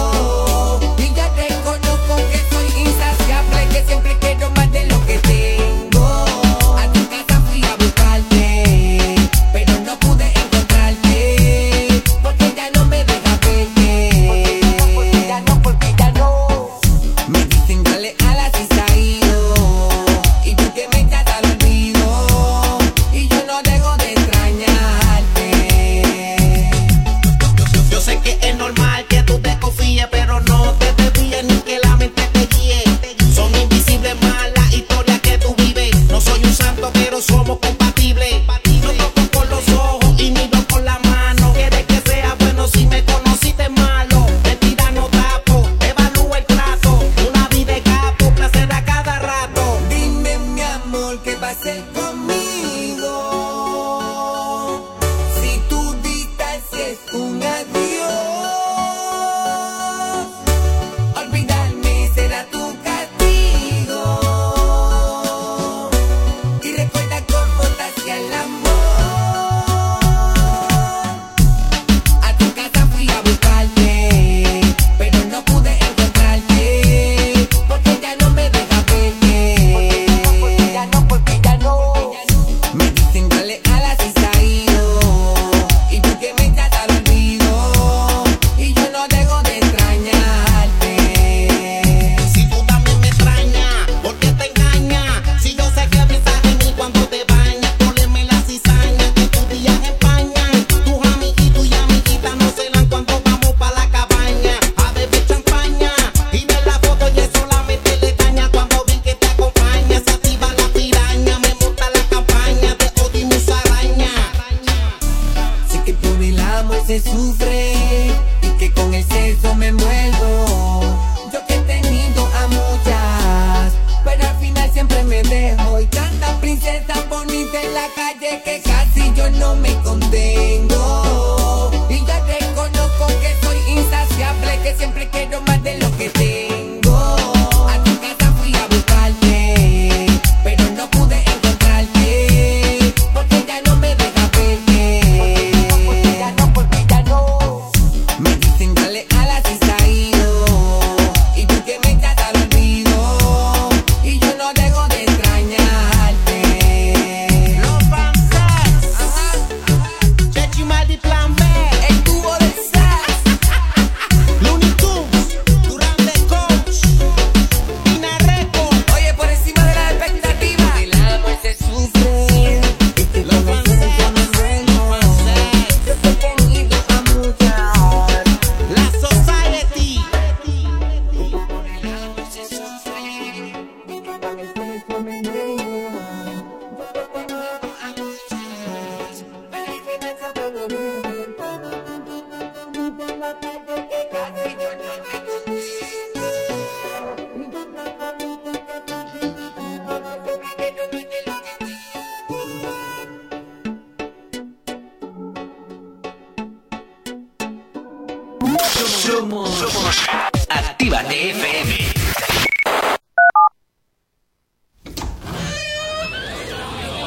S8: FM.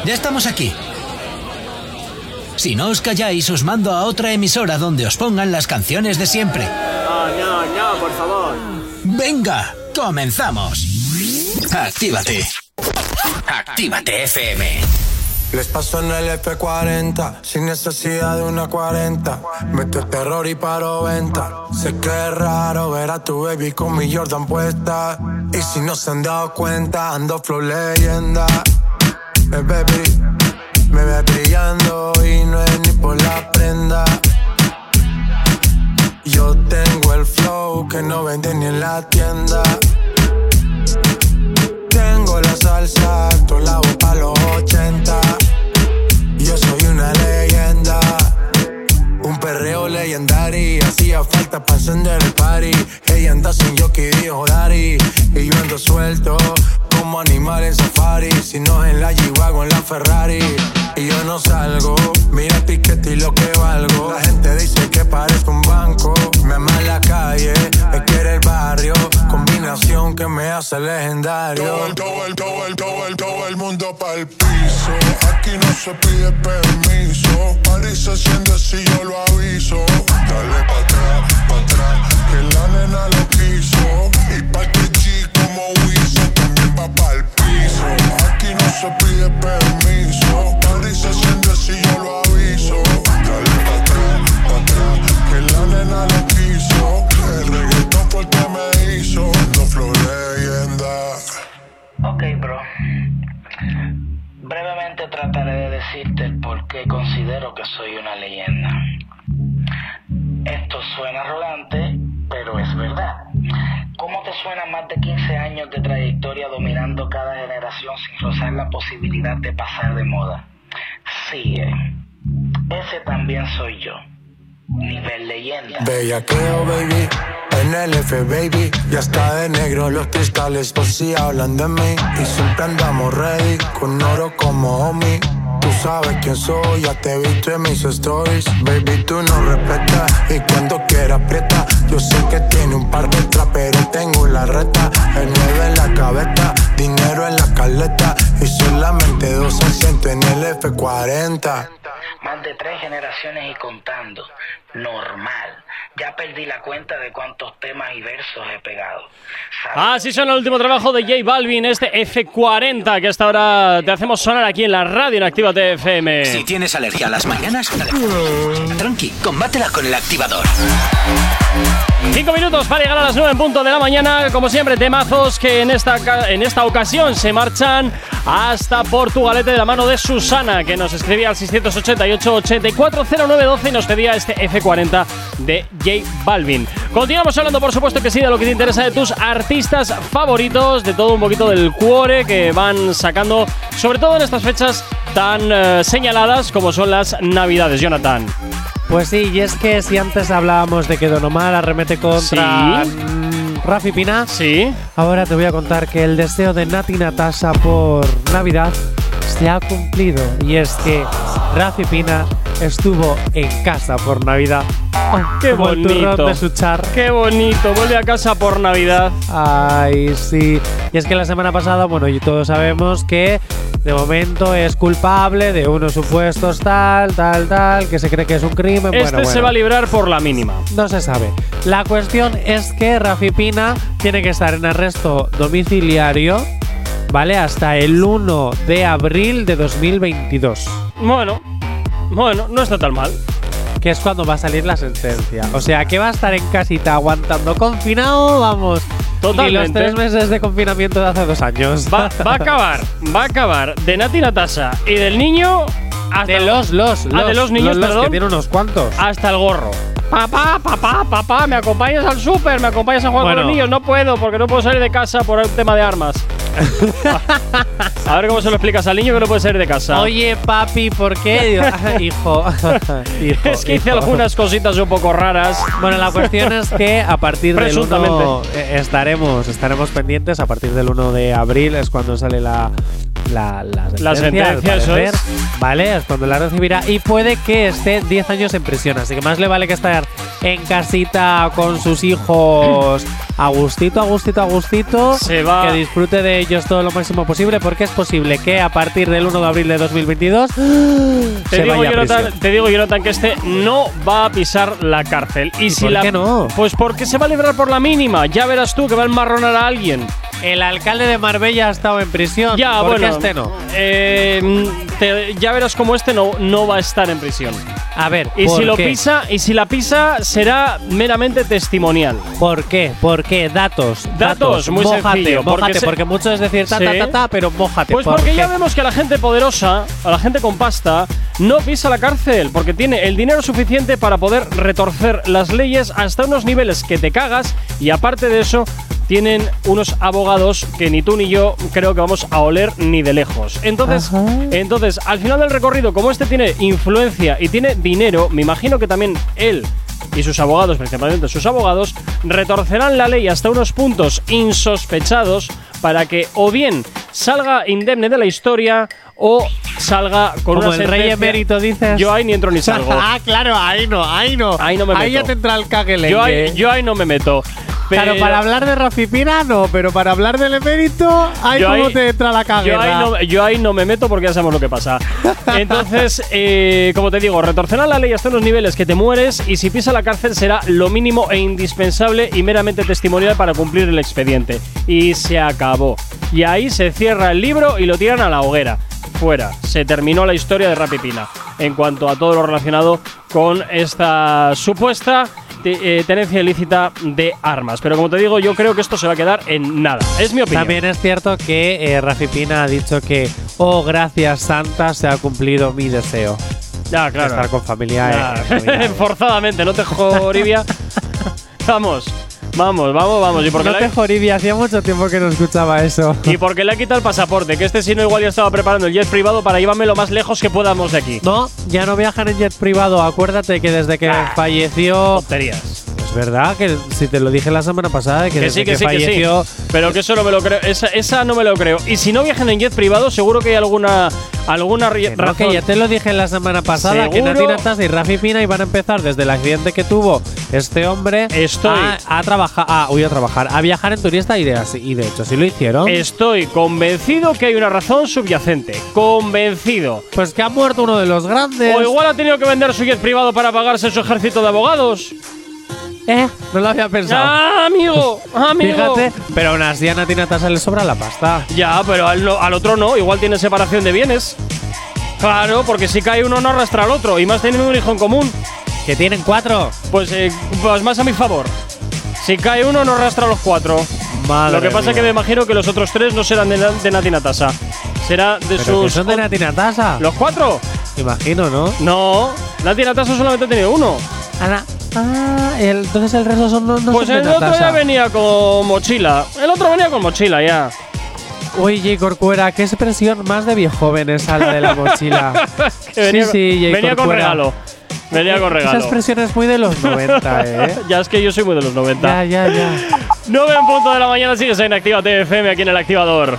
S8: Ya estamos aquí. Si no os calláis, os mando a otra emisora donde os pongan las canciones de siempre.
S13: No, no, no, por favor.
S8: Venga, comenzamos. Actívate. Actívate FM.
S14: Les paso en el F40, sin necesidad de una 40. Meto terror y paro venta. Sé que es raro ver a tu baby con mi Jordan puesta. Y si no se han dado cuenta, ando flow leyenda. Eh, baby, me ve brillando y no es ni por la prenda. Yo tengo el flow que no venden ni en la tienda. Salsa, alto la pa' los 80. Yo soy una leyenda. Un perreo legendario. Hacía falta para encender el party. Ella anda sin jockey, dijo Dari. Y yo ando suelto como animal en safari. Si no en la g o en la Ferrari. Y yo no salgo, mira el piquete y lo que valgo. La gente dice que parezco un banco. Me ama en la calle, me quiere el barrio. Combinación que me hace legendario.
S15: Todo el, todo el, todo el, todo el mundo pa'l piso. Aquí no se pide permiso. París se siente si yo lo aviso. Dale pa' atrás, pa' atrás, que la nena lo quiso. Y pa' que G como Wiso va pa'l piso. Aquí no se pide permiso. París se siente si yo lo aviso. Dale pa' atrás, pa' atrás, que la nena lo quiso. El reggaetón fue el que me hizo. No flow leyenda.
S16: Ok, bro. Brevemente trataré de decirte el por qué considero que soy una leyenda. Esto suena arrogante, pero es verdad. ¿Cómo te suena más de 15 años de trayectoria dominando cada generación sin rozar la posibilidad de pasar de moda? Sí, eh. ese también soy yo. Nivel leyenda.
S14: Bellaqueo, baby. En el F, baby. Ya está de negro los cristales por si hablan de mí. Y siempre andamos ready, con oro como homie. Tú sabes quién soy, ya te he visto en mis stories. Baby, tú no respetas y cuando quieras aprieta. Yo sé que tiene un par de trap, pero tengo la reta. El 9 en la cabeza, dinero en la caleta. Y solamente dos asientos en el F40.
S16: Más de tres generaciones y contando. Normal. Ya perdí la cuenta de cuántos temas y versos he pegado.
S1: Así suena el último trabajo de J Balvin, este F40, que hasta ahora te hacemos sonar aquí en la radio en Actívate FM.
S8: Si tienes alergia a las mañanas, tranqui, combátela con el activador.
S1: Cinco minutos para llegar a las nueve en punto de la mañana. Como siempre, temazos que en esta, en esta ocasión se marchan hasta Portugalete de la mano de Susana, que nos escribía al 688-840912 y nos pedía este F40 de J Balvin. Continuamos hablando, por supuesto, que sí, de lo que te interesa de tus artistas favoritos, de todo un poquito del cuore que van sacando, sobre todo en estas fechas tan eh, señaladas como son las Navidades. Jonathan.
S2: Pues sí, y es que si antes hablábamos de que Don Omar arremete contra
S1: Sí.
S2: Rafi Pina,
S1: sí.
S2: ahora te voy a contar que el deseo de Nati Natasha por Navidad se ha cumplido. Y es que Rafi Pina estuvo en casa por Navidad.
S1: Qué
S2: el turrón
S1: bonito.
S2: de su char.
S1: Qué bonito. Vuelve a casa por Navidad.
S2: Ay, sí. Y es que la semana pasada, bueno, y todos sabemos que de momento es culpable de unos supuestos tal, tal, tal, que se cree que es un crimen.
S1: Este
S2: bueno,
S1: se
S2: bueno.
S1: va a librar por la mínima.
S2: No se sabe. La cuestión es que Rafi Pina tiene que estar en arresto domiciliario, ¿vale? Hasta el 1 de abril de 2022,
S1: Bueno, bueno, no está tan mal.
S2: que es cuando va a salir la sentencia. O sea, que va a estar en casita aguantando confinado, vamos. Ni los
S1: Totalmente.
S2: tres meses de confinamiento de hace dos años.
S1: Va, va a acabar, va a acabar de Nati Natasha y del niño hasta
S2: De los, los,
S1: Ah, de los niños,
S2: los,
S1: perdón.
S2: que tiene unos cuantos.
S1: hasta el gorro. Papá, papá, papá, me acompañas al súper, me acompañas a jugar
S2: Bueno.
S1: con los niños. No puedo porque no puedo salir de casa por el tema de armas. A ver cómo se lo explicas al niño que no puede salir de casa.
S2: Oye, papi, ¿por qué? Digo, "Ah, hijo, hijo.
S1: es que hice
S2: hijo".
S1: algunas cositas un poco raras.
S2: Bueno, la cuestión es que a partir del 1
S1: Presuntamente.
S2: eh, estaremos, estaremos pendientes. A partir del 1 de abril es cuando sale la, la, la sentencia.
S1: La sentencia,
S2: al
S1: eso
S2: parecer,
S1: es.
S2: Vale, es cuando la recibirá y puede que esté 10 años en prisión. Así que más le vale que estar en casita con sus hijos Agustito, Agustito, Agustito.
S1: Se va.
S2: Que disfrute de ellos todo lo máximo posible porque es posible que a partir del 1 de abril de 2022
S1: Te
S2: se
S1: digo,
S2: vaya a
S1: Jonathan,
S2: prisión.
S1: te digo, Jonathan, que este no va a pisar la cárcel. Y, si
S2: por
S1: la,
S2: qué no?
S1: Pues porque se va a librar por la mínima. Ya verás tú que va a enmarronar a alguien.
S2: El alcalde de Marbella ha estado en prisión.
S1: Ya,
S2: ¿Por
S1: bueno.
S2: qué este no?
S1: eh, te- ya verás cómo este no, no va a estar en prisión.
S2: A ver,
S1: Y
S2: ¿por
S1: si lo
S2: qué?
S1: pisa, y si la pisa, será meramente testimonial.
S2: ¿Por qué? ¿Por qué? Datos.
S1: Datos, muy
S2: mójate,
S1: sencillo, porque
S2: Mójate,
S1: se-
S2: porque, mucho es decir ta, ta,
S1: Sí.
S2: ta, ta, pero mójate.
S1: Pues
S2: ¿por
S1: porque ya vemos que la gente poderosa, a la gente con pasta, no pisa la cárcel, porque tiene el dinero suficiente para poder retorcer las leyes hasta unos niveles que te cagas y aparte de eso tienen unos abogados que ni tú ni yo creo que vamos a oler ni de lejos. Entonces, entonces al final del recorrido, como este tiene influencia y tiene dinero, me imagino que también él y sus abogados, principalmente sus abogados, retorcerán la ley hasta unos puntos insospechados para que o bien salga indemne de la historia o salga con
S2: Como
S1: una
S2: el rey emérito dices.
S1: Yo ahí ni entro ni salgo.
S2: ah, claro, ahí no, ahí no.
S1: Ahí no me
S2: Ahí ya
S1: meto.
S2: te entra el caguelengue.
S1: yo, ahí, yo ahí no me meto.
S2: Claro,
S1: Pero-
S2: para hablar de Rafi Pina no, pero para hablar del emérito, ahí
S1: Yo ahí-
S2: te entra la
S1: Yo
S2: caguera.
S1: ahí, no, yo ahí no me meto porque ya sabemos lo que pasa. Entonces, eh, como te digo, retorcerán la ley hasta unos niveles que te mueres y si pisa la cárcel será lo mínimo e indispensable y meramente testimonial para cumplir el expediente. Y se acabó. Y ahí se cierra el libro y lo tiran a la hoguera. Fuera. Se terminó la historia de Rapipina. En cuanto a todo lo relacionado con esta supuesta eh, tenencia ilícita de armas. Pero como te digo, yo creo que esto se va a quedar en nada. Es mi opinión.
S2: También es cierto que eh, Rafi Pina ha dicho que, oh, gracias Santa, se ha cumplido mi deseo.
S1: Ya, claro.
S2: Estar con familia. Eh, familia.
S1: Forzadamente, no te Olivia. vamos, vamos, vamos, vamos. Y porque,
S2: no
S1: le,
S2: te hacía mucho tiempo que no escuchaba eso.
S1: y porque le ha quitado el pasaporte, que este si no igual ya estaba preparando el jet privado para llevarme lo más lejos que podamos de aquí.
S2: No, ya no viajan en jet privado. Acuérdate que desde que
S1: Ah,
S2: falleció.
S1: Tonterías.
S2: Es verdad que si te lo dije la semana pasada, que,
S1: Que
S2: desde
S1: sí, que, sí, que
S2: falleció.
S1: sí. Pero que eso no me lo creo. Esa, esa no me lo creo. Y si no viajan en jet privado, seguro que hay alguna, alguna
S2: Que no,
S1: razón.
S2: que ya te lo dije la semana pasada, que
S1: Seguro.
S2: Nati Natasha y Rafi Pina iban a empezar desde el accidente que tuvo este hombre
S1: Estoy-
S2: a, a trabajar, a, uy, a trabajar, a viajar en turista y de, y de hecho sí lo hicieron.
S1: Estoy convencido que hay una razón subyacente. Convencido.
S2: pues que ha muerto uno de los grandes.
S1: O igual ha tenido que vender su jet privado para pagarse su ejército de abogados.
S2: Eh, no lo había pensado.
S1: ¡Ah, amigo! ¡Amigo!
S2: Fíjate, pero aún así a Nati Natasha le sobra la pasta.
S1: Ya, pero al, otro no. Igual tiene separación de bienes. Claro, porque si cae uno no arrastra al otro. Y más teniendo un hijo en común.
S2: Que tienen cuatro.
S1: Pues, eh, pues más a mi favor. Si cae uno no arrastra a los cuatro.
S2: Madre
S1: Lo que pasa es que me imagino que los otros tres no serán de, de Nati Natasa. Será de
S2: Pero que
S1: sus.
S2: son de Nati Natasha.
S1: ¿Los cuatro?
S2: Imagino, ¿no?
S1: No. Nati Natasa solamente ha tenido uno.
S2: Ana- ah, el- entonces el resto son no, no
S1: pues el otro ya venía con mochila. El otro venía con mochila ya.
S2: Uy, J. Corcuera, qué expresión más de viejo joven esa la de la mochila.
S1: Que venía,
S2: sí, sí, J.
S1: venía con regalo. Venía con
S2: Esa
S1: regalo.
S2: expresión es muy de los 90, ¿eh?
S1: ya es que yo soy muy de los 90.
S2: ya, ya, ya.
S1: 9 en punto de la mañana sigues en Activa TFM aquí en el activador.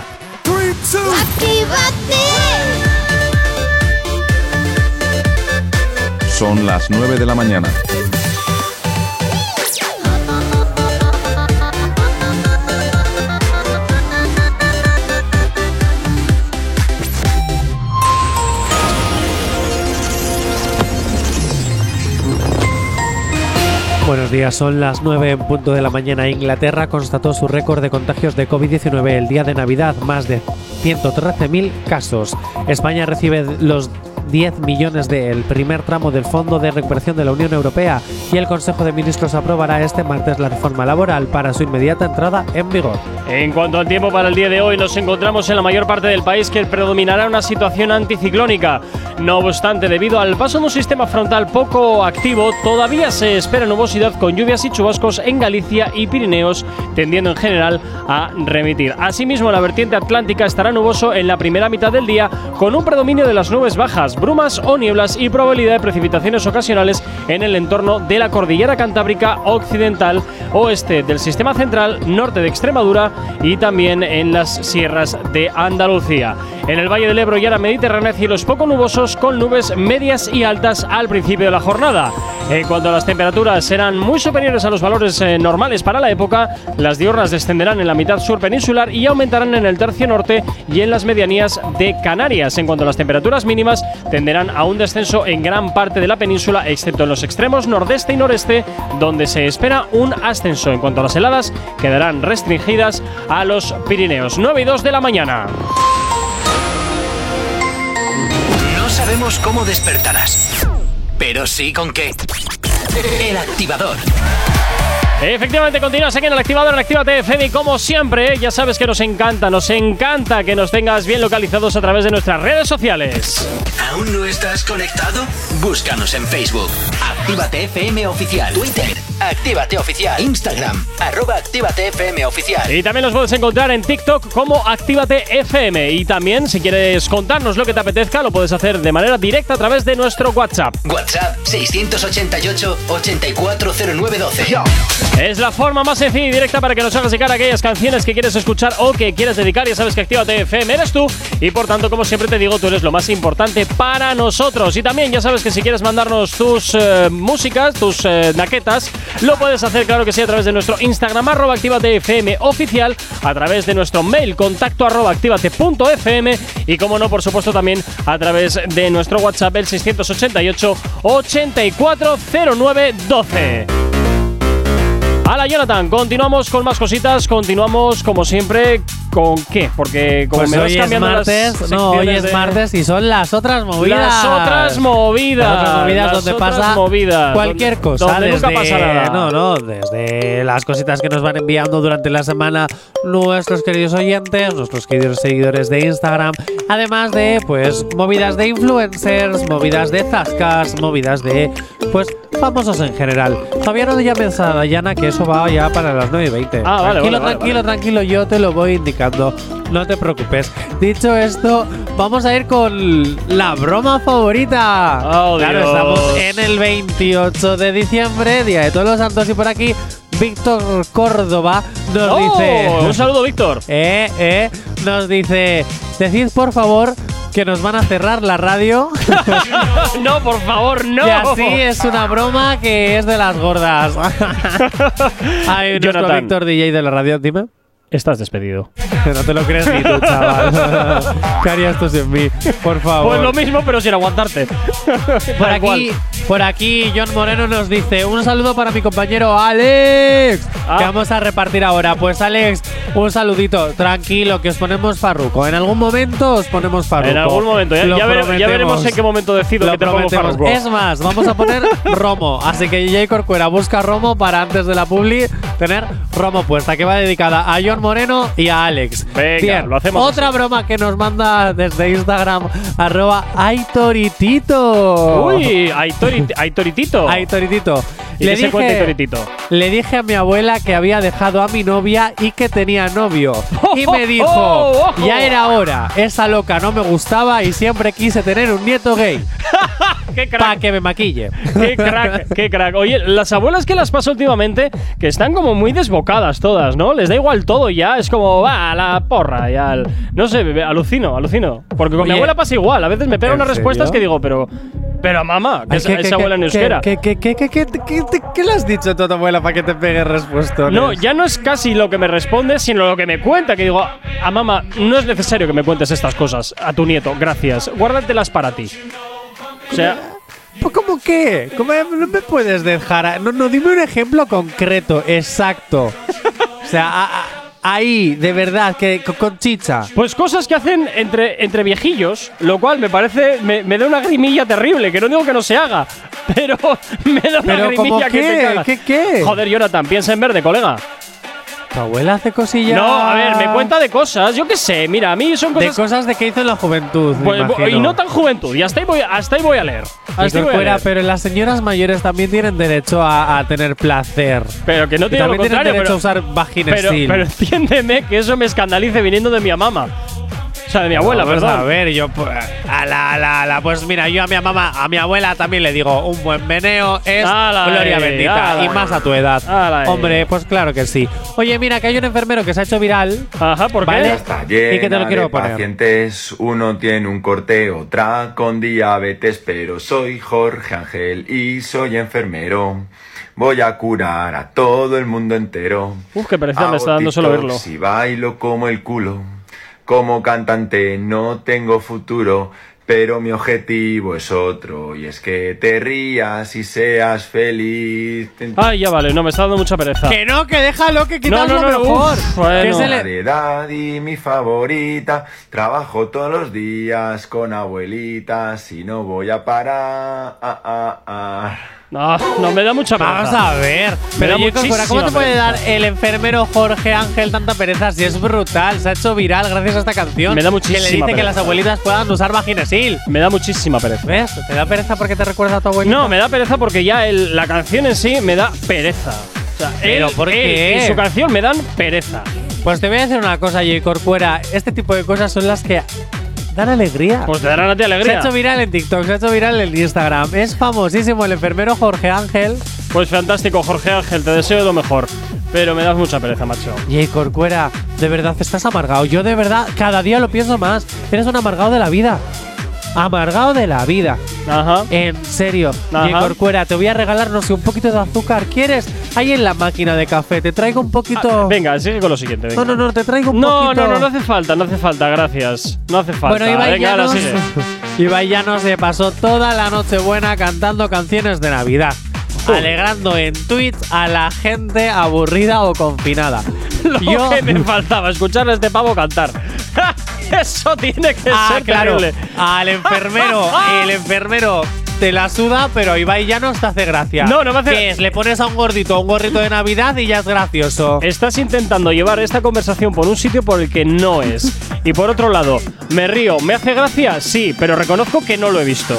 S17: Son las 9 de la mañana.
S2: Buenos días, son las 9 en punto de la mañana. Inglaterra constató su récord de contagios de COVID-19 el día de Navidad, más de 113.000 casos. España recibe los 10 millones del primer tramo del Fondo de Recuperación de la Unión Europea y el Consejo de Ministros aprobará este martes la reforma laboral para su inmediata entrada en vigor.
S1: En cuanto al tiempo para el día de hoy, nos encontramos en la mayor parte del país que predominará una situación anticiclónica. No obstante, debido al paso de un sistema frontal poco activo, todavía se espera nubosidad con lluvias y chubascos en Galicia y Pirineos, tendiendo en general a remitir. Asimismo, la vertiente atlántica estará nuboso en la primera mitad del día, con un predominio de las nubes bajas, brumas o nieblas y probabilidad de precipitaciones ocasionales en el entorno de la cordillera cantábrica occidental, oeste del sistema central, norte de Extremadura y también en las sierras de Andalucía. En el Valle del Ebro y área mediterránea, cielos poco nubosos con nubes medias y altas al principio de la jornada. En cuanto a las temperaturas, serán muy superiores a los valores eh, normales para la época. Las diurnas descenderán en la mitad sur peninsular y aumentarán en el tercio norte y en las medianías de Canarias. En cuanto a las temperaturas mínimas, tenderán a un descenso en gran parte de la península, excepto en los extremos nordeste y noreste, donde se espera un ascenso. En cuanto a las heladas, quedarán restringidas a los Pirineos. 9 y 2 de la mañana.
S8: No sabemos cómo despertarás, pero sí con qué. El activador.
S1: Efectivamente, continúas aquí en el activador en Actívate FM y como siempre, ya sabes que nos encanta, nos encanta que nos tengas bien localizados a través de nuestras redes sociales.
S8: ¿Aún no estás conectado? Búscanos en Facebook. Actívate FM Oficial. Twitter. Actívate Oficial. Instagram. Arroba Actívate FM Oficial.
S1: Y también los puedes encontrar en TikTok como Actívate FM. Y también, si quieres contarnos lo que te apetezca, lo puedes hacer de manera directa a través de nuestro WhatsApp.
S8: WhatsApp 688-840912.
S1: Es la forma más sencilla y directa para que nos hagas llegar aquellas canciones que quieres escuchar o que quieres dedicar. Ya sabes que Actívate FM eres tú. Y por tanto, como siempre te digo, tú eres lo más importante para nosotros. Y también, ya sabes que si quieres mandarnos tus eh, músicas, tus eh, naquetas, lo puedes hacer, claro que sí, a través de nuestro Instagram, arroba FM oficial, a través de nuestro mail, contacto arroba activate.fm y, como no, por supuesto, también a través de nuestro WhatsApp, el 688 840912. Hola Jonathan, continuamos con más cositas, continuamos como siempre con qué, porque como
S2: Pues
S1: me vas
S2: hoy es
S1: cambiando las
S2: martes, no, hoy es
S1: de-
S2: martes y son las otras movidas.
S1: Las otras movidas.
S2: Las otras movidas
S1: las
S2: donde
S1: otras
S2: pasa
S1: movidas,
S2: cualquier
S1: donde-
S2: cosa.
S1: donde
S2: desde,
S1: nunca pasa nada.
S2: No, no, desde las cositas que nos van enviando durante la semana nuestros queridos oyentes, nuestros queridos seguidores de Instagram. Además de, pues, movidas de influencers, movidas de zascas, movidas de, pues, famosos en general. Todavía no llames a Dayana que eso va ya para las 9 y 20.
S1: Ah, vale,
S2: tranquilo,
S1: vale, vale,
S2: tranquilo, tranquilo, yo te lo voy indicando. No te preocupes. Dicho esto, vamos a ir con la broma favorita.
S1: Oh,
S2: claro,
S1: Dios.
S2: estamos en el 28 de diciembre, Día de Todos los Santos, y por aquí Víctor Córdoba nos
S1: Oh,
S2: dice.
S1: un saludo, Víctor.
S2: Eh, eh, nos dice. Decid por favor que nos van a cerrar la radio.
S1: no, por favor, no.
S2: Y así es una broma que es de las gordas. Ay, nuestro
S1: Jonathan.
S2: Víctor DJ de la radio, dime.
S1: Estás despedido.
S2: No te lo crees ni tú, chaval. ¿Qué harías tú sin mí? Por favor.
S1: Pues lo mismo, pero sin aguantarte.
S2: Por aquí, por aquí, John Moreno nos dice: Un saludo para mi compañero Alex.
S1: Ah.
S2: Que vamos a repartir ahora. Pues, Alex, un saludito. Tranquilo, que os ponemos farruco. En algún momento os ponemos farruco.
S1: En algún momento, ya,
S2: Lo
S1: ya vere- ya
S2: prometemos.
S1: veremos en qué momento decido
S2: Lo
S1: que te pongo farruco.
S2: Es más, vamos a poner Romo. Así que DJ Corcuera busca Romo para antes de la publi tener Romo puesta, que va dedicada a John Moreno y a Alex.
S1: Venga,
S2: Bien,
S1: lo hacemos
S2: Otra broma que nos manda desde Instagram, arroba Aitoritito.
S1: Uy, Aitori- Aitoritito.
S2: Aitoritito.
S1: ¿Y qué se cuenta Aitoritito?
S2: le dije a mi abuela que había dejado a mi novia y que tenía novio. Y me dijo,
S1: oh,
S2: ya era hora, esa loca no me gustaba y siempre quise tener un nieto gay.
S1: ¡Qué
S2: Para que me maquille.
S1: Qué crack, qué crack. Oye, las abuelas que las paso últimamente, que están como muy desbocadas todas, ¿no? Les da igual todo ya, es como, va, a la porra, ya. al- No sé, bebé, alucino, alucino. Porque con mi abuela pasa igual, a veces me pega
S2: ¿en
S1: unas respuestas que digo, pero, pero mamá, que
S2: Ay,
S1: es,
S2: ¿qué-
S1: es
S2: qué-
S1: abuela en euskera.
S2: ¿Qué, qué, qué, qué, qué, qué- qué- qué le has dicho a tu abuela para que te pegue respuesta?
S1: No, ya no es casi lo que me responde, sino lo que me cuenta. Que digo, a mamá, no es necesario que me cuentes estas cosas a tu nieto, gracias. Guárdatelas para ti. O sea,
S2: Pues, ¿Cómo qué? ¿Cómo no me puedes dejar? a- No, no, dime un ejemplo concreto, exacto. o sea, a- a- ahí, de verdad, que con, con chicha.
S1: Pues cosas que hacen entre, entre viejillos, lo cual me parece, me, me da una grimilla terrible, que no digo que no se haga, pero me da una
S2: ¿Pero
S1: grimilla que te
S2: qué?
S1: cagas.
S2: ¿Qué, qué?
S1: Joder, Jonathan, piensa en verde, colega.
S2: ¿Tu abuela hace cosillas?
S1: No, a ver, me cuenta de cosas, yo qué sé, mira, a mí son
S2: De
S1: cosas...
S2: cosas de que hizo en la juventud, me
S1: pues,
S2: imagino.
S1: y no tan juventud, y hasta ahí voy, hasta ahí voy a leer. Hasta ahí voy a leer.
S2: pero las señoras mayores también tienen derecho a, a tener placer.
S1: Pero que no digo lo
S2: también tienen
S1: contrario,
S2: derecho
S1: pero,
S2: a usar
S1: pero,
S2: vaginestil.
S1: pero entiéndeme que eso me escandalice viniendo de mi mamá. O sea, de mi abuela,
S2: Vamos
S1: perdón.
S2: A ver, yo pues, a la, a la, a la, pues mira, yo a mi mamá, a mi abuela también le digo, un buen meneo es
S1: Ala,
S2: gloria bendita
S1: ala,
S2: y más a tu edad.
S1: ala, eh.
S2: Hombre, pues claro que sí. Oye, mira, que hay un enfermero que se ha hecho viral.
S1: Ajá, ¿por qué?
S2: ¿Vale?
S18: Está
S2: Y que te lo
S18: llena
S2: quiero
S18: de
S2: poner.
S18: pacientes, uno tiene un corte, otra con diabetes, pero soy Jorge Ángel y soy enfermero. Voy a curar a todo el mundo entero.
S1: Uf, qué pereza me está dando solo verlo.
S18: Y bailo como el culo. Como cantante no tengo futuro, pero mi objetivo es otro y es que te rías y seas feliz.
S1: Ay, ya vale, no, me está dando mucha pereza.
S2: Que no, que déjalo, que
S1: No,
S2: quitas
S1: no,
S2: lo
S1: no, no,
S2: mejor.
S1: uf, bueno.
S2: Que se le-
S18: Variedad y mi favorita. Trabajo todos los días con abuelitas y no voy a parar.
S1: No, no, me da mucha pereza.
S2: Vamos a ver. Pero ¿cómo te puede
S1: pereza.
S2: dar el enfermero Jorge Ángel tanta pereza si es brutal? Se ha hecho viral gracias a esta canción.
S1: Me da
S2: Que
S1: muchísima
S2: le dice que
S1: pereza.
S2: las abuelitas puedan usar vaginesil.
S1: Me da muchísima pereza.
S2: ¿Ves? ¿Te da pereza porque te recuerda a tu abuelita?
S1: No, me da pereza porque ya el- la canción en sí me da pereza. O sea,
S2: ¿Pero
S1: él-
S2: por
S1: él
S2: qué?
S1: y su canción me dan pereza.
S2: Pues te voy a decir una cosa, J. Corcuera. Este tipo de cosas son las que dan alegría.
S1: Pues te darán a ti
S2: se ha hecho viral en TikTok, se ha hecho viral en Instagram. Es famosísimo el enfermero Jorge Ángel.
S1: Pues fantástico, Jorge Ángel, te deseo lo mejor. Pero me das mucha pereza, macho.
S2: J. Corcuera, de verdad estás amargado. Yo de verdad cada día lo pienso más. Eres un amargado de la vida. Amargado de la vida.
S1: Ajá.
S2: En serio.
S1: Ajá.
S2: J. Corcuera, te voy a regalar, no sé, un poquito de azúcar. ¿Quieres? Ahí en la máquina de café. Te traigo un poquito.
S1: Ah, venga, sigue con lo siguiente. venga.
S2: no, no, no, te traigo un
S1: No,
S2: poquito.
S1: no, no, no hace falta, no hace falta, gracias. No hace falta.
S2: Bueno, Ibai
S1: venga, ahora sigue.
S2: Ibai Llanos se pasó toda la noche buena cantando canciones de Navidad,
S1: Joder.
S2: alegrando en tweets a la gente aburrida o confinada.
S1: Lo
S2: Yo-
S1: que me faltaba, escuchar a este pavo cantar. Eso tiene que
S2: Ah,
S1: ser
S2: claro,
S1: terrible.
S2: al enfermero, el enfermero te la suda, pero Ibai Llanos te hace gracia.
S1: No, no me hace-
S2: ¿Qué es? Le pones a un gordito un gorrito de Navidad y ya es gracioso.
S1: Estás intentando llevar esta conversación por un sitio por el que no es. Y por otro lado, ¿me río? ¿Me hace gracia? Sí, pero reconozco que no lo he visto.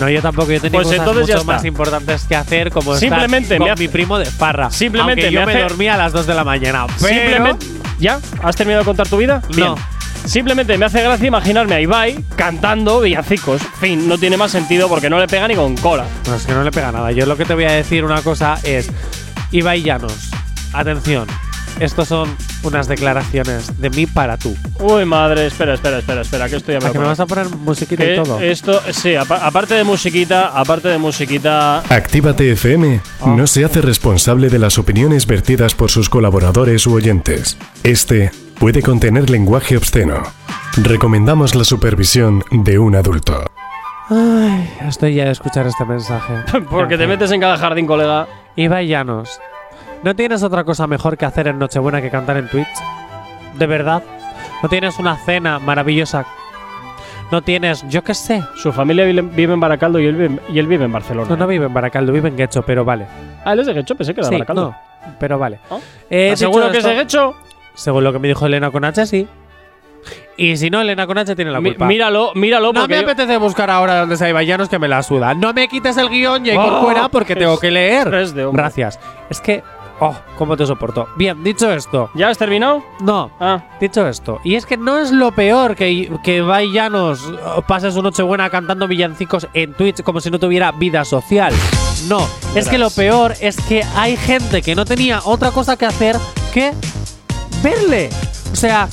S2: No, yo tampoco. Yo tenía
S1: Pues
S2: cosas
S1: entonces ya
S2: mucho
S1: está.
S2: más importantes que hacer, como estar
S1: Simplemente
S2: con
S1: me hace-
S2: mi primo de farra.
S1: Simplemente
S2: Aunque yo
S1: me
S2: me,
S1: hace-
S2: dormía a las 2 de la mañana.
S1: Simplemente. ¿Ya? ¿Has terminado de contar tu vida?
S2: No.
S1: Simplemente me hace gracia imaginarme a Ibai cantando villancicos. Fin, no tiene más sentido porque no le pega ni con cola.
S2: No, es que no le pega nada. Yo lo que te voy a decir una cosa es, Ibai Llanos, atención, estos son unas declaraciones de mí para tú.
S1: Uy, madre, espera, espera, espera, espera, que esto ya me
S2: ¿A
S1: lo
S2: que me vas a poner musiquita y todo?
S1: Esto, sí, apa- aparte de musiquita, aparte de musiquita.
S19: Actívate FM no se hace responsable de las opiniones vertidas por sus colaboradores u oyentes. Este puede contener lenguaje obsceno. Recomendamos la supervisión de un adulto.
S2: Ay, estoy ya de escuchar este mensaje.
S1: Porque te metes en cada jardín, colega.
S2: Ibai Llanos, ¿no tienes otra cosa mejor que hacer en Nochebuena que cantar en Twitch? ¿De verdad? ¿No tienes una cena maravillosa? ¿No tienes, yo qué sé?
S1: Su familia vive en Baracaldo y él vive, y él vive en Barcelona.
S2: No, no vive en Baracaldo, vive en Guecho, pero vale.
S1: Ah, él es de Guecho, pensé que era de
S2: Sí,
S1: Baracaldo.
S2: no, pero vale.
S1: ¿Oh?
S2: Eh,
S1: ¿Estás
S2: dicho
S1: seguro que es de Guecho?
S2: Según lo que me dijo Elena con H, sí. Y si no, Elena con H tiene la
S1: Mi-
S2: culpa.
S1: míralo, míralo,
S2: no me
S1: yo-
S2: apetece buscar ahora donde se Llanos que me la suda. No me quites el guion, J.
S1: Oh,
S2: Corcuera, porque tengo que leer.
S1: de.
S2: Gracias. Es que, oh, cómo te soporto. Bien, dicho esto.
S1: ¿Ya has terminado?
S2: No,
S1: Ah,
S2: dicho esto. Y es que no es lo peor que, que Ibai Llanos oh, pase su Nochebuena cantando villancicos en Twitch como si no tuviera vida social. No, es que lo peor es que hay gente que no tenía otra cosa que hacer que verle. O sea,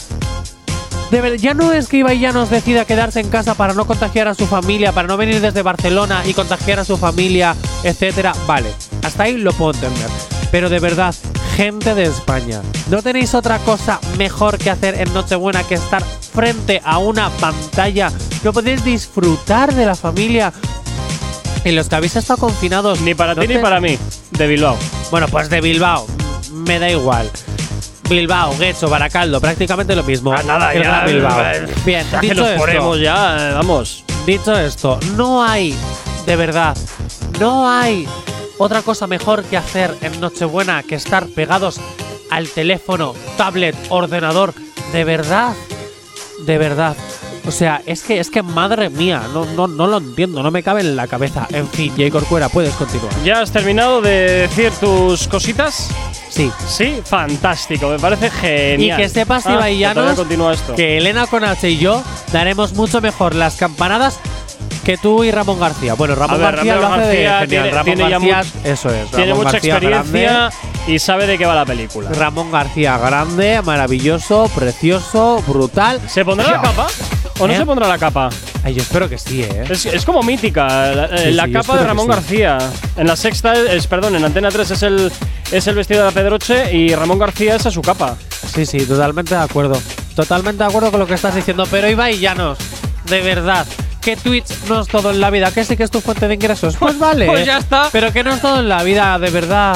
S2: ya no es que Ibai Llanos decida quedarse en casa para no contagiar a su familia, para no venir desde Barcelona y contagiar a su familia, etcétera. Vale, hasta ahí lo puedo entender. Pero de verdad, gente de España, ¿no tenéis otra cosa mejor que hacer en Nochebuena que estar frente a una pantalla? ¿No podéis disfrutar de la familia? En los que habéis estado confinados.
S1: ni para
S2: ¿no
S1: ti ni para mí. De Bilbao.
S2: bueno, pues de Bilbao. Me da igual. Bilbao, Guecho, Baracaldo, prácticamente lo mismo.
S1: Ah, nada, ya.
S2: Bilbao.
S1: eh,
S2: Bien,
S1: ya que
S2: dicho
S1: nos
S2: esto,
S1: ponemos ya, eh, vamos.
S2: dicho esto, no hay, de verdad, no hay otra cosa mejor que hacer en Nochebuena que estar pegados al teléfono, tablet, ordenador. De verdad, de verdad. O sea, es que, es que madre mía, no, no, no lo entiendo, no me cabe en la cabeza. En fin, J. Corcuera, puedes continuar.
S1: ¿Ya has terminado de decir tus cositas?
S2: Sí.
S1: Sí, fantástico, me parece genial.
S2: Y que sepas,
S1: Ah,
S2: Ibai
S1: que
S2: Llanos,
S1: esto.
S2: que Elena con H y yo daremos mucho mejor las campanadas que tú y Ramón García. Bueno, Ramón
S1: ver,
S2: García
S1: Ramón
S2: lo hace
S1: García
S2: de genial.
S1: tiene-
S2: Ramón
S1: tiene
S2: García, eso es.
S1: Tiene
S2: Ramón
S1: mucha
S2: García
S1: experiencia
S2: grande.
S1: y sabe de qué va la película.
S2: Ramón García grande, maravilloso, precioso, brutal.
S1: ¿Se pondrá la capa? ¿O no
S2: ¿Eh?
S1: se pondrá la capa?
S2: Ay, yo espero que sí, ¿eh?
S1: Es, es como mítica, la,
S2: Sí,
S1: la
S2: sí, yo
S1: capa de Ramón
S2: sí.
S1: García. En la sexta, es, perdón, en Antena 3 es el, es el vestido de la Pedroche y Ramón García es a su capa.
S2: Sí, sí, totalmente de acuerdo. Totalmente de acuerdo con lo que estás diciendo. Pero Ibai Llanos, de verdad, que Twitch no es todo en la vida. Que sí que es tu fuente de ingresos. Pues vale.
S1: Pues ya está.
S2: Pero que no es todo en la vida, de verdad.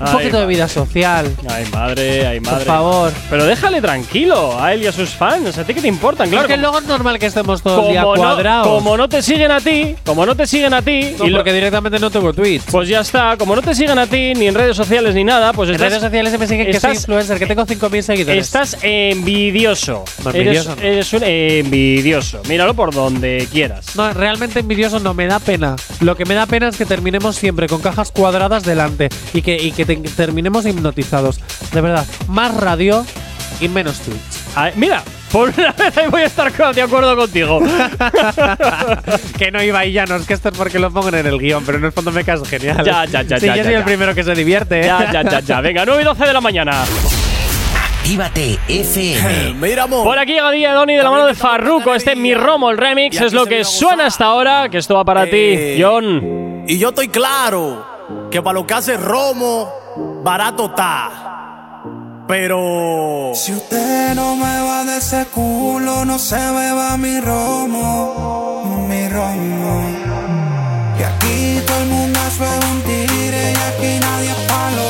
S2: Un
S1: Ay,
S2: poquito de vida social.
S1: Ay, madre, ay, madre.
S2: Por favor.
S1: Pero déjale tranquilo a él y a sus fans. ¿A ti qué te importan? Claro,
S2: Porque luego es normal que estemos todo el día
S1: no,
S2: cuadrados.
S1: como no te siguen a ti, como no te siguen a ti,
S2: No,
S1: y lo-
S2: porque directamente no tengo Twitch.
S1: pues ya está. Como no te siguen a ti, ni en redes sociales ni nada, pues
S2: En
S1: estás,
S2: redes sociales me siguen que soy
S1: estás-
S2: influencer, que tengo 5.000 seguidores.
S1: Estás envidioso.
S2: No, envidioso
S1: eres un envidioso. Míralo por donde quieras.
S2: No, realmente envidioso no me da pena. Lo que me da pena es que terminemos siempre con cajas cuadradas delante y que, y que te- terminemos hipnotizados. De verdad, más radio y menos Twitch.
S1: Ay, mira, por una vez ahí voy a estar de acuerdo contigo.
S2: que no iba y ya no, es que esto es porque lo pongan en el guion, pero en el fondo me caes genial.
S1: Ya, ya, ya,
S2: Sí,
S1: ya,
S2: yo
S1: ya,
S2: soy
S1: ya.
S2: el primero que se divierte. ¿eh?
S1: ya, ya, ya, ya. Venga, 9 y 12 de la mañana.
S20: Actívate FM.
S21: Mira, amor.
S1: Por aquí llega Día Doni de la mano de Farruko. Este Mi Romo, el remix, es lo que suena hasta ahora. Que esto va para
S21: Eh,
S1: ti, John.
S21: Y yo estoy claro que para lo que hace Romo, barato está. Pero.
S3: Si usted no me va de ese culo, no se beba mi romo, mi romo. Y aquí todo el mundo es un tigre y aquí nadie es palomo.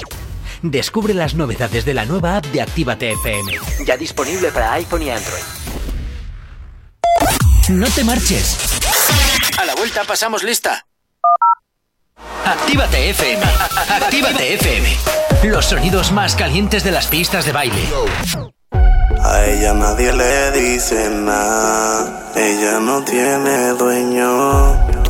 S8: Descubre las novedades de la nueva app de Actívate FM. Ya disponible para iPhone y Android. No te marches. A la vuelta pasamos lista. Actívate FM. Actívate FM. Los sonidos más calientes de las pistas de baile.
S22: A ella nadie le dice nada, ella no tiene dueño.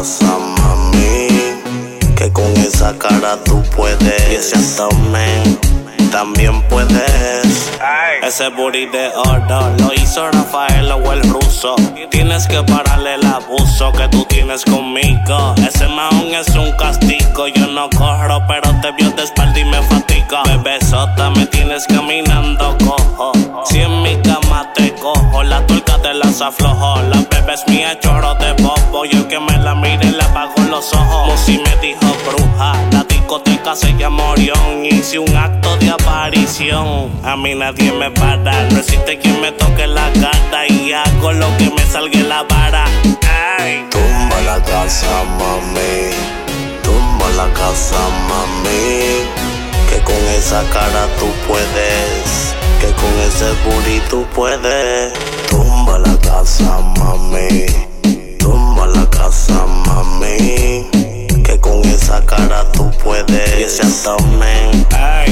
S22: Casa, mami. Que con esa cara tú puedes. Y ese abdomen también puedes. Ese booty de oro lo hizo Rafael o el ruso. Tienes que pararle el abuso que tú tienes conmigo. Ese maón es un castigo. Yo no corro, pero te vio de espalda y me fatiga. Bebesota, me tienes caminando cojo. Si en mi cama te cojo, la tuerca te las aflojo. La bebé es mía, chorro de bobo. Y el que me la mire le apago los ojos. Musi me dijo bruja. Discoteca se llama. Hice un acto de aparición. A mí nadie me para. No existe quien me toque la cara. Y hago lo que me salga la vara. Tumba la casa, mami. Tumba la casa, mami. Que con esa cara tú puedes. Que con ese booty tú puedes. Tumba la casa, mami. Tumba la casa, mami. Que con esa cara tú puedes. Y ese abdomen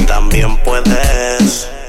S22: también puedes.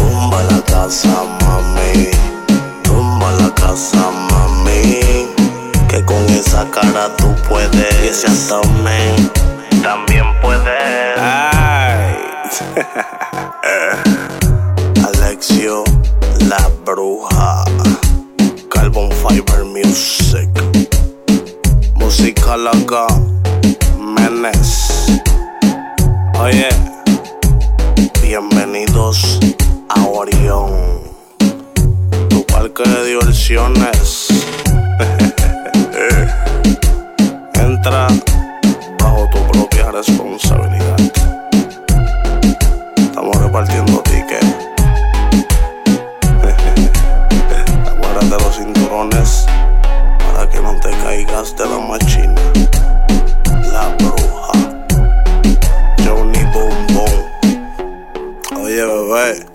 S22: Tumba la casa, mami. Tumba la casa, mami. Que con esa cara tú puedes. Y ese abdomen también puedes. Ay. Alexio, la bruja. Carbon Fiber Music. Música loca. Menes. Oye, bienvenidos a Orión, tu parque de diversiones. Entra bajo tu propia responsabilidad. Estamos repartiendo tickets. Acuérdate los cinturones para que no te caigas de la machina. La bruja. Johnny Boom Boom. Oye, bebé.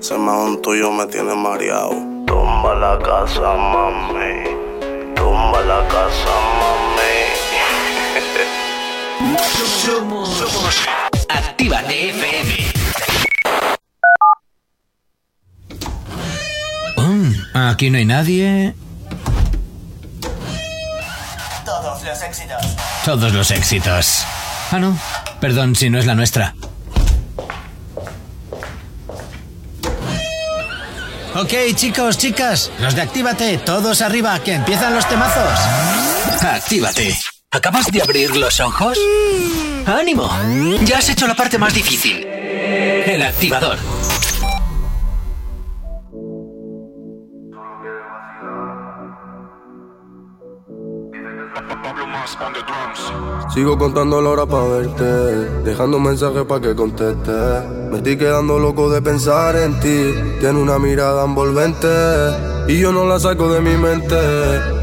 S22: Ese mahón tuyo me tiene mareado. Tumba la casa, mami. Tumba la casa, mami.
S8: Somos, somos Actívate FM. Mm, aquí no hay nadie.
S23: Todos los éxitos.
S8: Todos los éxitos. Ah, no. Perdón si no es la nuestra. Ok, chicos, chicas, los de Actívate, todos arriba, que empiezan los temazos. Actívate. ¿Acabas de abrir los ojos? ¡Ánimo! Ya has hecho la parte más difícil. El activador.
S24: Sigo contando la hora pa' verte, dejando mensajes pa' que conteste. Me estoy quedando loco de pensar en ti. Tiene una mirada envolvente y yo no la saco de mi mente.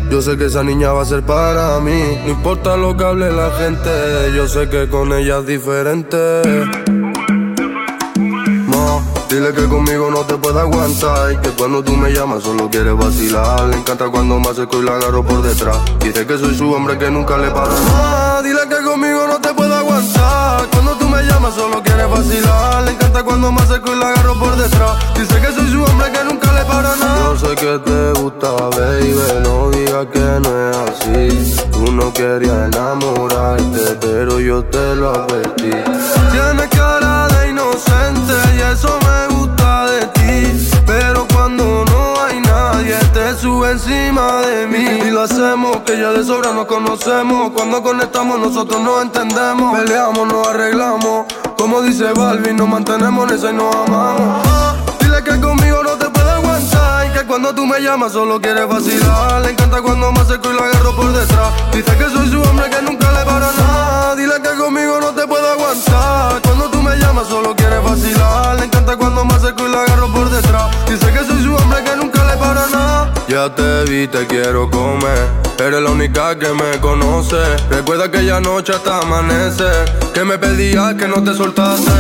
S24: Yo sé que esa niña va a ser para mí. No importa lo que hable la gente, yo sé que con ella es diferente. Dile que conmigo no te puede aguantar. Y que cuando tú me llamas solo quieres vacilar. Le encanta cuando me acerco y la agarro por detrás. Dice que soy su hombre que nunca le para nada. Dile que conmigo no te puede aguantar. Cuando tú me llamas solo quieres vacilar. Le encanta cuando me acerco y la agarro por detrás. Dice que soy su hombre que nunca le para nada. Yo sé que te gusta, baby. No digas que no es así. Tú no querías enamorarte, pero yo te lo advertí. Tienes y eso me gusta de ti. Pero cuando no hay nadie, te sube encima de mí. Y lo hacemos, que ya de sobra nos conocemos. Cuando conectamos, nosotros nos entendemos. Peleamos, nos arreglamos. Como dice Balvin, nos mantenemos en eso y nos amamos. Dile que conmigo no te puede aguantar. Y que cuando tú me llamas, solo quieres vacilar. Le encanta cuando me acerco y la agarro por detrás. Dice que soy su hombre que nunca le para nada. Dile que conmigo no te puede aguantar. Solo quieres vacilar. Le encanta cuando me acerco y la agarro por detrás. Dice que soy su hombre que nunca le para nada. Ya te vi, te quiero comer. Eres la única que me conoce. Recuerda aquella noche hasta amanecer. Que me pedías que no te soltase.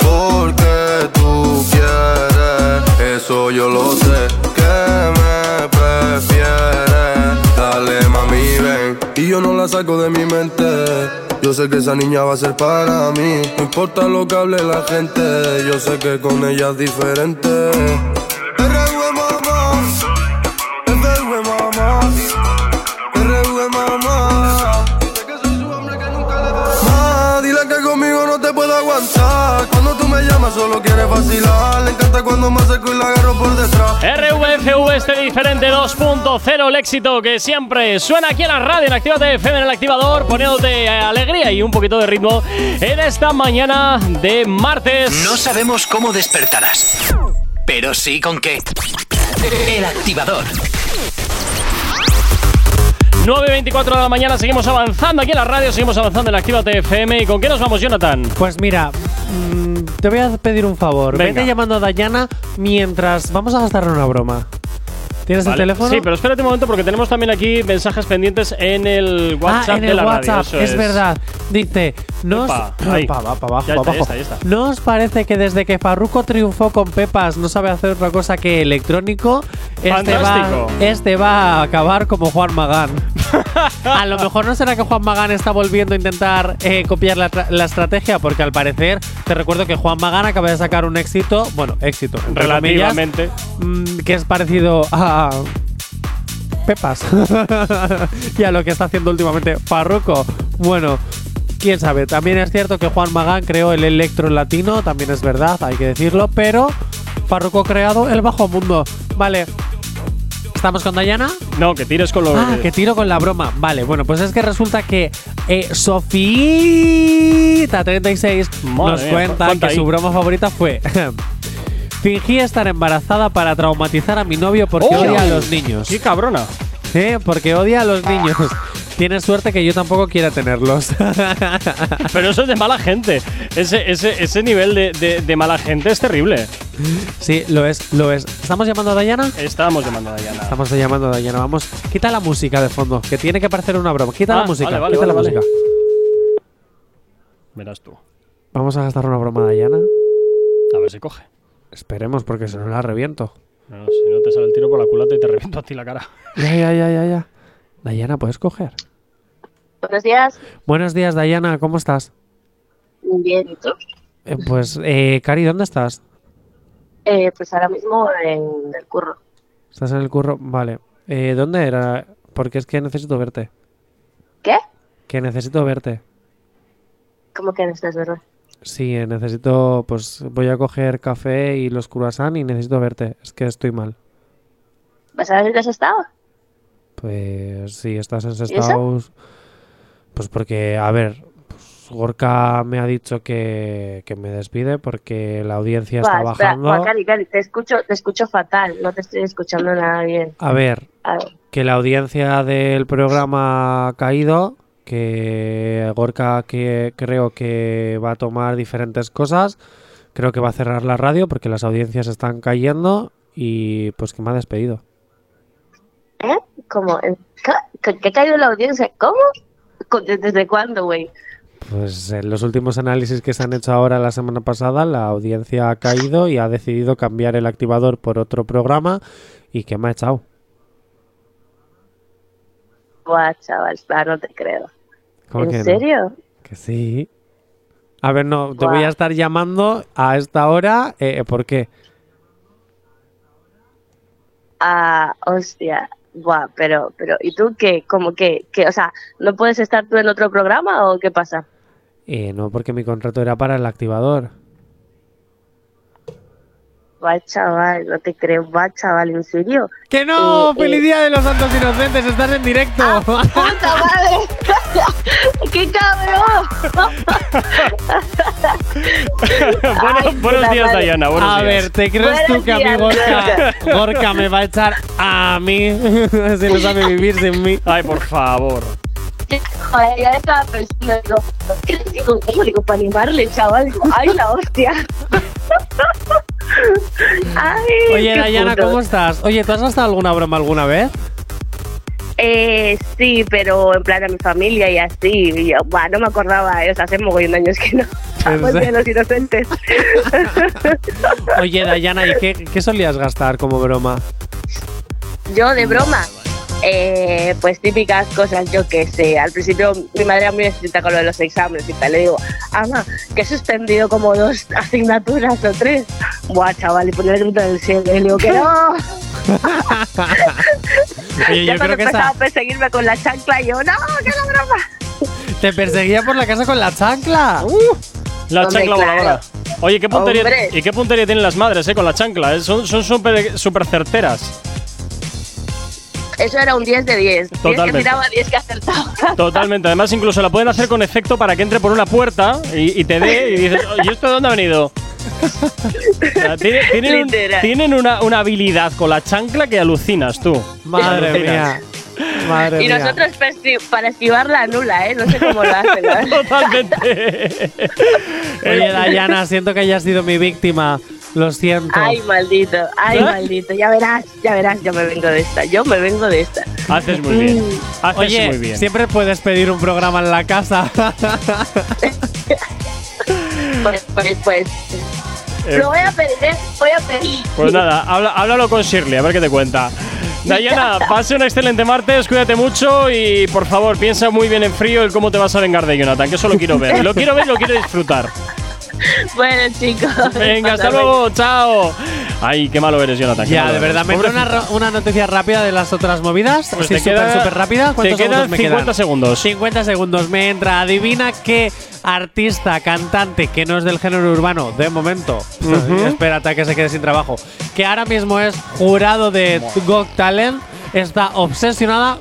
S24: Porque tú quieres, eso yo lo sé. Que me prefieres. Dale, mami, ven. Y yo no la saco de mi mente. Yo sé que esa niña va a ser para mí. No importa lo que hable la gente. Yo sé que con ella es diferente. Solo quieres vacilar. Le encanta cuando me acerco y la agarro por detrás.
S1: RVFV este diferente 2.0, el éxito que siempre suena aquí en la radio, en Actívate FM en el activador, poniéndote alegría y un poquito de ritmo en esta mañana de martes.
S8: No sabemos cómo despertarás, pero sí con qué. El activador.
S1: 9.24 de la mañana, seguimos avanzando aquí en la radio, seguimos avanzando en Actívate FM. ¿Y con qué nos vamos, Jonathan?
S2: Pues mira, mm, te voy a pedir un favor.
S1: Venga.
S2: Vete llamando a Dayana mientras vamos a gastar una broma. ¿Tienes
S1: Vale.
S2: el teléfono?
S1: Sí, pero espérate un momento porque tenemos también aquí mensajes pendientes en el WhatsApp
S2: ah, en
S1: de
S2: el
S1: la
S2: WhatsApp,
S1: radio. eso
S2: es, verdad. Dice, nos
S1: Epa, ahí.
S2: Pa- va, pa abajo,
S1: Ya
S2: pa
S1: está,
S2: abajo.
S1: ya está, ya está.
S2: ¿No os parece que desde que Farruko triunfó con Pepas no sabe hacer otra cosa que electrónico? Este va,
S1: Fantástico.
S2: este va a acabar como Juan Magán. a lo mejor no será que Juan Magán está volviendo a intentar eh, copiar la, tra- la estrategia, porque al parecer te recuerdo que Juan Magán acaba de sacar un éxito, bueno, éxito, entre comillas,
S1: Relativamente.
S2: mm, que es parecido a Pepas y a lo que está haciendo últimamente Farruko. Bueno, quién sabe. También es cierto que Juan Magán creó el electro latino, también es verdad, hay que decirlo, pero Farruko ha creado el bajo mundo. Vale. ¿Estamos con Dayana?
S1: No, que tires con lo
S2: Ah, que tiro con la broma. Vale, bueno, pues es que resulta que eh, Sofita36
S1: Madre
S2: nos cuenta
S1: cuenta
S2: que
S1: ahí.
S2: su broma favorita fue. Fingí estar embarazada para traumatizar a mi novio porque
S1: ¡Oh!
S2: odia a los niños.
S1: ¡Qué cabrona!
S2: ¿Eh? Porque odia a los niños. Tienes suerte que yo tampoco quiera tenerlos.
S1: Pero eso es de mala gente. Ese, ese, ese nivel de, de- de mala gente es terrible.
S2: sí, lo es, lo es. ¿Estamos llamando a Dayana?
S1: Estamos llamando a Dayana.
S2: Estamos llamando a Dayana. Vamos, quita la música de fondo, que tiene que parecer una broma. Quita
S1: Ah,
S2: la música,
S1: vale, vale,
S2: quita
S1: vale,
S2: la
S1: vale.
S2: música.
S1: Verás tú.
S2: Vamos a gastar una broma a Dayana.
S1: A ver si coge.
S2: Esperemos, porque si no la reviento.
S1: No, si no te sale el tiro por la culata y te reviento a ti la cara.
S2: Ya, ya, ya, ya, ya. Dayana, ¿puedes coger?
S25: Buenos días.
S2: Buenos días, Dayana, ¿cómo estás?
S25: Bien, ¿y tú?
S2: Eh, pues, eh, Cari, ¿dónde estás?
S25: Eh, pues ahora mismo en el curro.
S2: ¿Estás en el curro? Vale. Eh, ¿Dónde era? Porque es que necesito verte.
S25: ¿Qué?
S2: Que necesito verte.
S25: ¿Cómo que no estás verdad?
S2: Sí, necesito, pues voy a coger café y los croissants y necesito verte. Es que estoy mal.
S25: ¿Vas a ver has estado?
S2: Pues sí, estás en? Sestaus. Pues porque, a ver, pues, Gorka me ha dicho que, que me despide porque la audiencia está
S25: espera,
S2: bajando.
S25: buah, Cari, Cari, te escucho, te escucho fatal. No te estoy escuchando nada bien.
S2: A ver,
S25: A ver,
S2: que la audiencia del programa ha caído que Gorka que creo que va a tomar diferentes cosas. Creo que va a cerrar la radio porque las audiencias están cayendo y pues que me ha despedido.
S25: ¿Eh? ¿Cómo? ¿En ca- ¿Que, que ha caído la audiencia? ¿Cómo? ¿Desde cuándo, güey?
S2: Pues en los últimos análisis que se han hecho ahora la semana pasada, la audiencia ha caído y ha decidido cambiar el activador por otro programa y que me ha echado.
S25: Buah, chaval, ah, no te creo.
S2: ¿Cómo
S25: ¿En
S2: que no?
S25: serio?
S2: Que sí. A ver, no, te voy a estar llamando a esta hora. eh, ¿Por qué?
S25: Ah, hostia. Buah, pero, pero, ¿y tú qué? ¿Cómo que, que, o sea, no puedes estar tú en otro programa o qué pasa?
S2: Eh, no, porque mi contrato era para el activador.
S25: Buah, chaval, no te creo. Buah, chaval, ¿en serio?
S2: ¡Que no!
S25: Eh,
S2: ¡Feliz
S25: eh,
S2: Día de los Santos Inocentes! ¡Estás en directo!
S25: ¡Puta madre! ¡Qué cabrón!
S1: Bueno,
S25: Ay,
S1: buenos
S25: puta
S1: días,
S25: madre.
S1: Diana. Buenos
S2: a
S1: días.
S2: ver, ¿te crees
S25: Buenos
S2: tú que a mí Gorka,
S25: Gorka.
S2: Gorka me va a echar a mí? si no sabe vivir sin mí.
S1: Ay, por favor.
S25: Joder, ya estaba pensando, digo, ¿qué le digo? ¿Cómo digo? Para animarle, chaval. ¡Ay, la hostia! Ay,
S2: Oye, Dayana,
S25: puto.
S2: ¿cómo estás? Oye, ¿tú has gastado alguna broma alguna vez?
S25: Eh, sí, pero en plan a mi familia y así. Y yo, buah, no me acordaba, eh, o sea, hace mogollón de años que no. Estamos
S2: serio?
S25: de los inocentes.
S2: Oye, Dayana, ¿y qué, qué solías gastar como broma?
S25: Yo, de broma, eh, pues típicas cosas, yo que sé. Al principio mi madre era muy estricta con lo de los exámenes y tal. Le digo, ama, que he suspendido como dos asignaturas o tres. Buah, chaval, y ponía el grito del cielo. Y le digo que no.
S2: Oye,
S25: ya
S2: yo
S25: cuando
S2: creo que
S25: empezaba
S2: esa
S25: a perseguirme con la chancla, yo, no, que no broma.
S2: te perseguía por la casa con la chancla.
S1: La
S25: Hombre,
S1: chancla
S25: claro.
S1: voladora. Oye, ¿qué puntería,
S25: Hombre.
S1: ¿y qué puntería tienen las madres eh, con la chancla? eh? Son son súper súper certeras.
S25: Eso era un 10 de 10. 10 que
S1: Totalmente.
S25: tiraba, 10 que acertaba.
S1: Totalmente. Además, incluso la pueden hacer con efecto para que entre por una puerta y, y te dé y dices, ¿y esto de dónde ha venido? O sea, tiene- tienen un- tienen una, una habilidad con la chancla que alucinas tú.
S2: Madre
S1: Alucinas.
S2: mía. Madre
S25: Y
S2: mía.
S25: nosotros para esquivar la nula, ¿eh? No sé cómo lo hacen. ¿eh?
S1: Totalmente.
S2: Oye, Dayana, siento que hayas sido mi víctima. Lo siento.
S25: Ay, maldito, ay,
S1: ¿Eh?
S25: maldito. Ya verás, ya verás, yo me vengo de esta. Yo me vengo de esta.
S1: Haces muy bien. Haces
S2: Oye,
S1: muy bien.
S2: siempre puedes pedir un programa en la casa.
S25: Pues, pues, pues.
S1: Eh,
S25: Lo voy a pedir, ¿eh? Voy a pedir.
S1: Pues nada, habla- háblalo con Shirley, a ver qué te cuenta. Dayana, pase un excelente martes, cuídate mucho y por favor piensa muy bien en frío el cómo te vas a vengar de Jonathan, que eso lo quiero ver. Lo quiero ver y lo quiero disfrutar.
S25: Bueno, chicos.
S1: Venga, hasta luego, chao. Ay, qué malo eres, Jonathan.
S2: ya, de verdad,
S1: eres.
S2: me entra una, una noticia rápida de las otras movidas.
S1: Pues
S2: Sí,
S1: te
S2: súper, súper rápida.
S1: te
S2: ¿Cuántos
S1: quedan
S2: segundos me
S1: 50
S2: quedan?
S1: segundos.
S2: 50 segundos. Me entra. Adivina qué artista, cantante, que no es del género urbano, de momento.
S1: Ujú.
S2: Espérate a que se quede sin trabajo. Que ahora mismo es jurado de Got Talent. Está obsesionada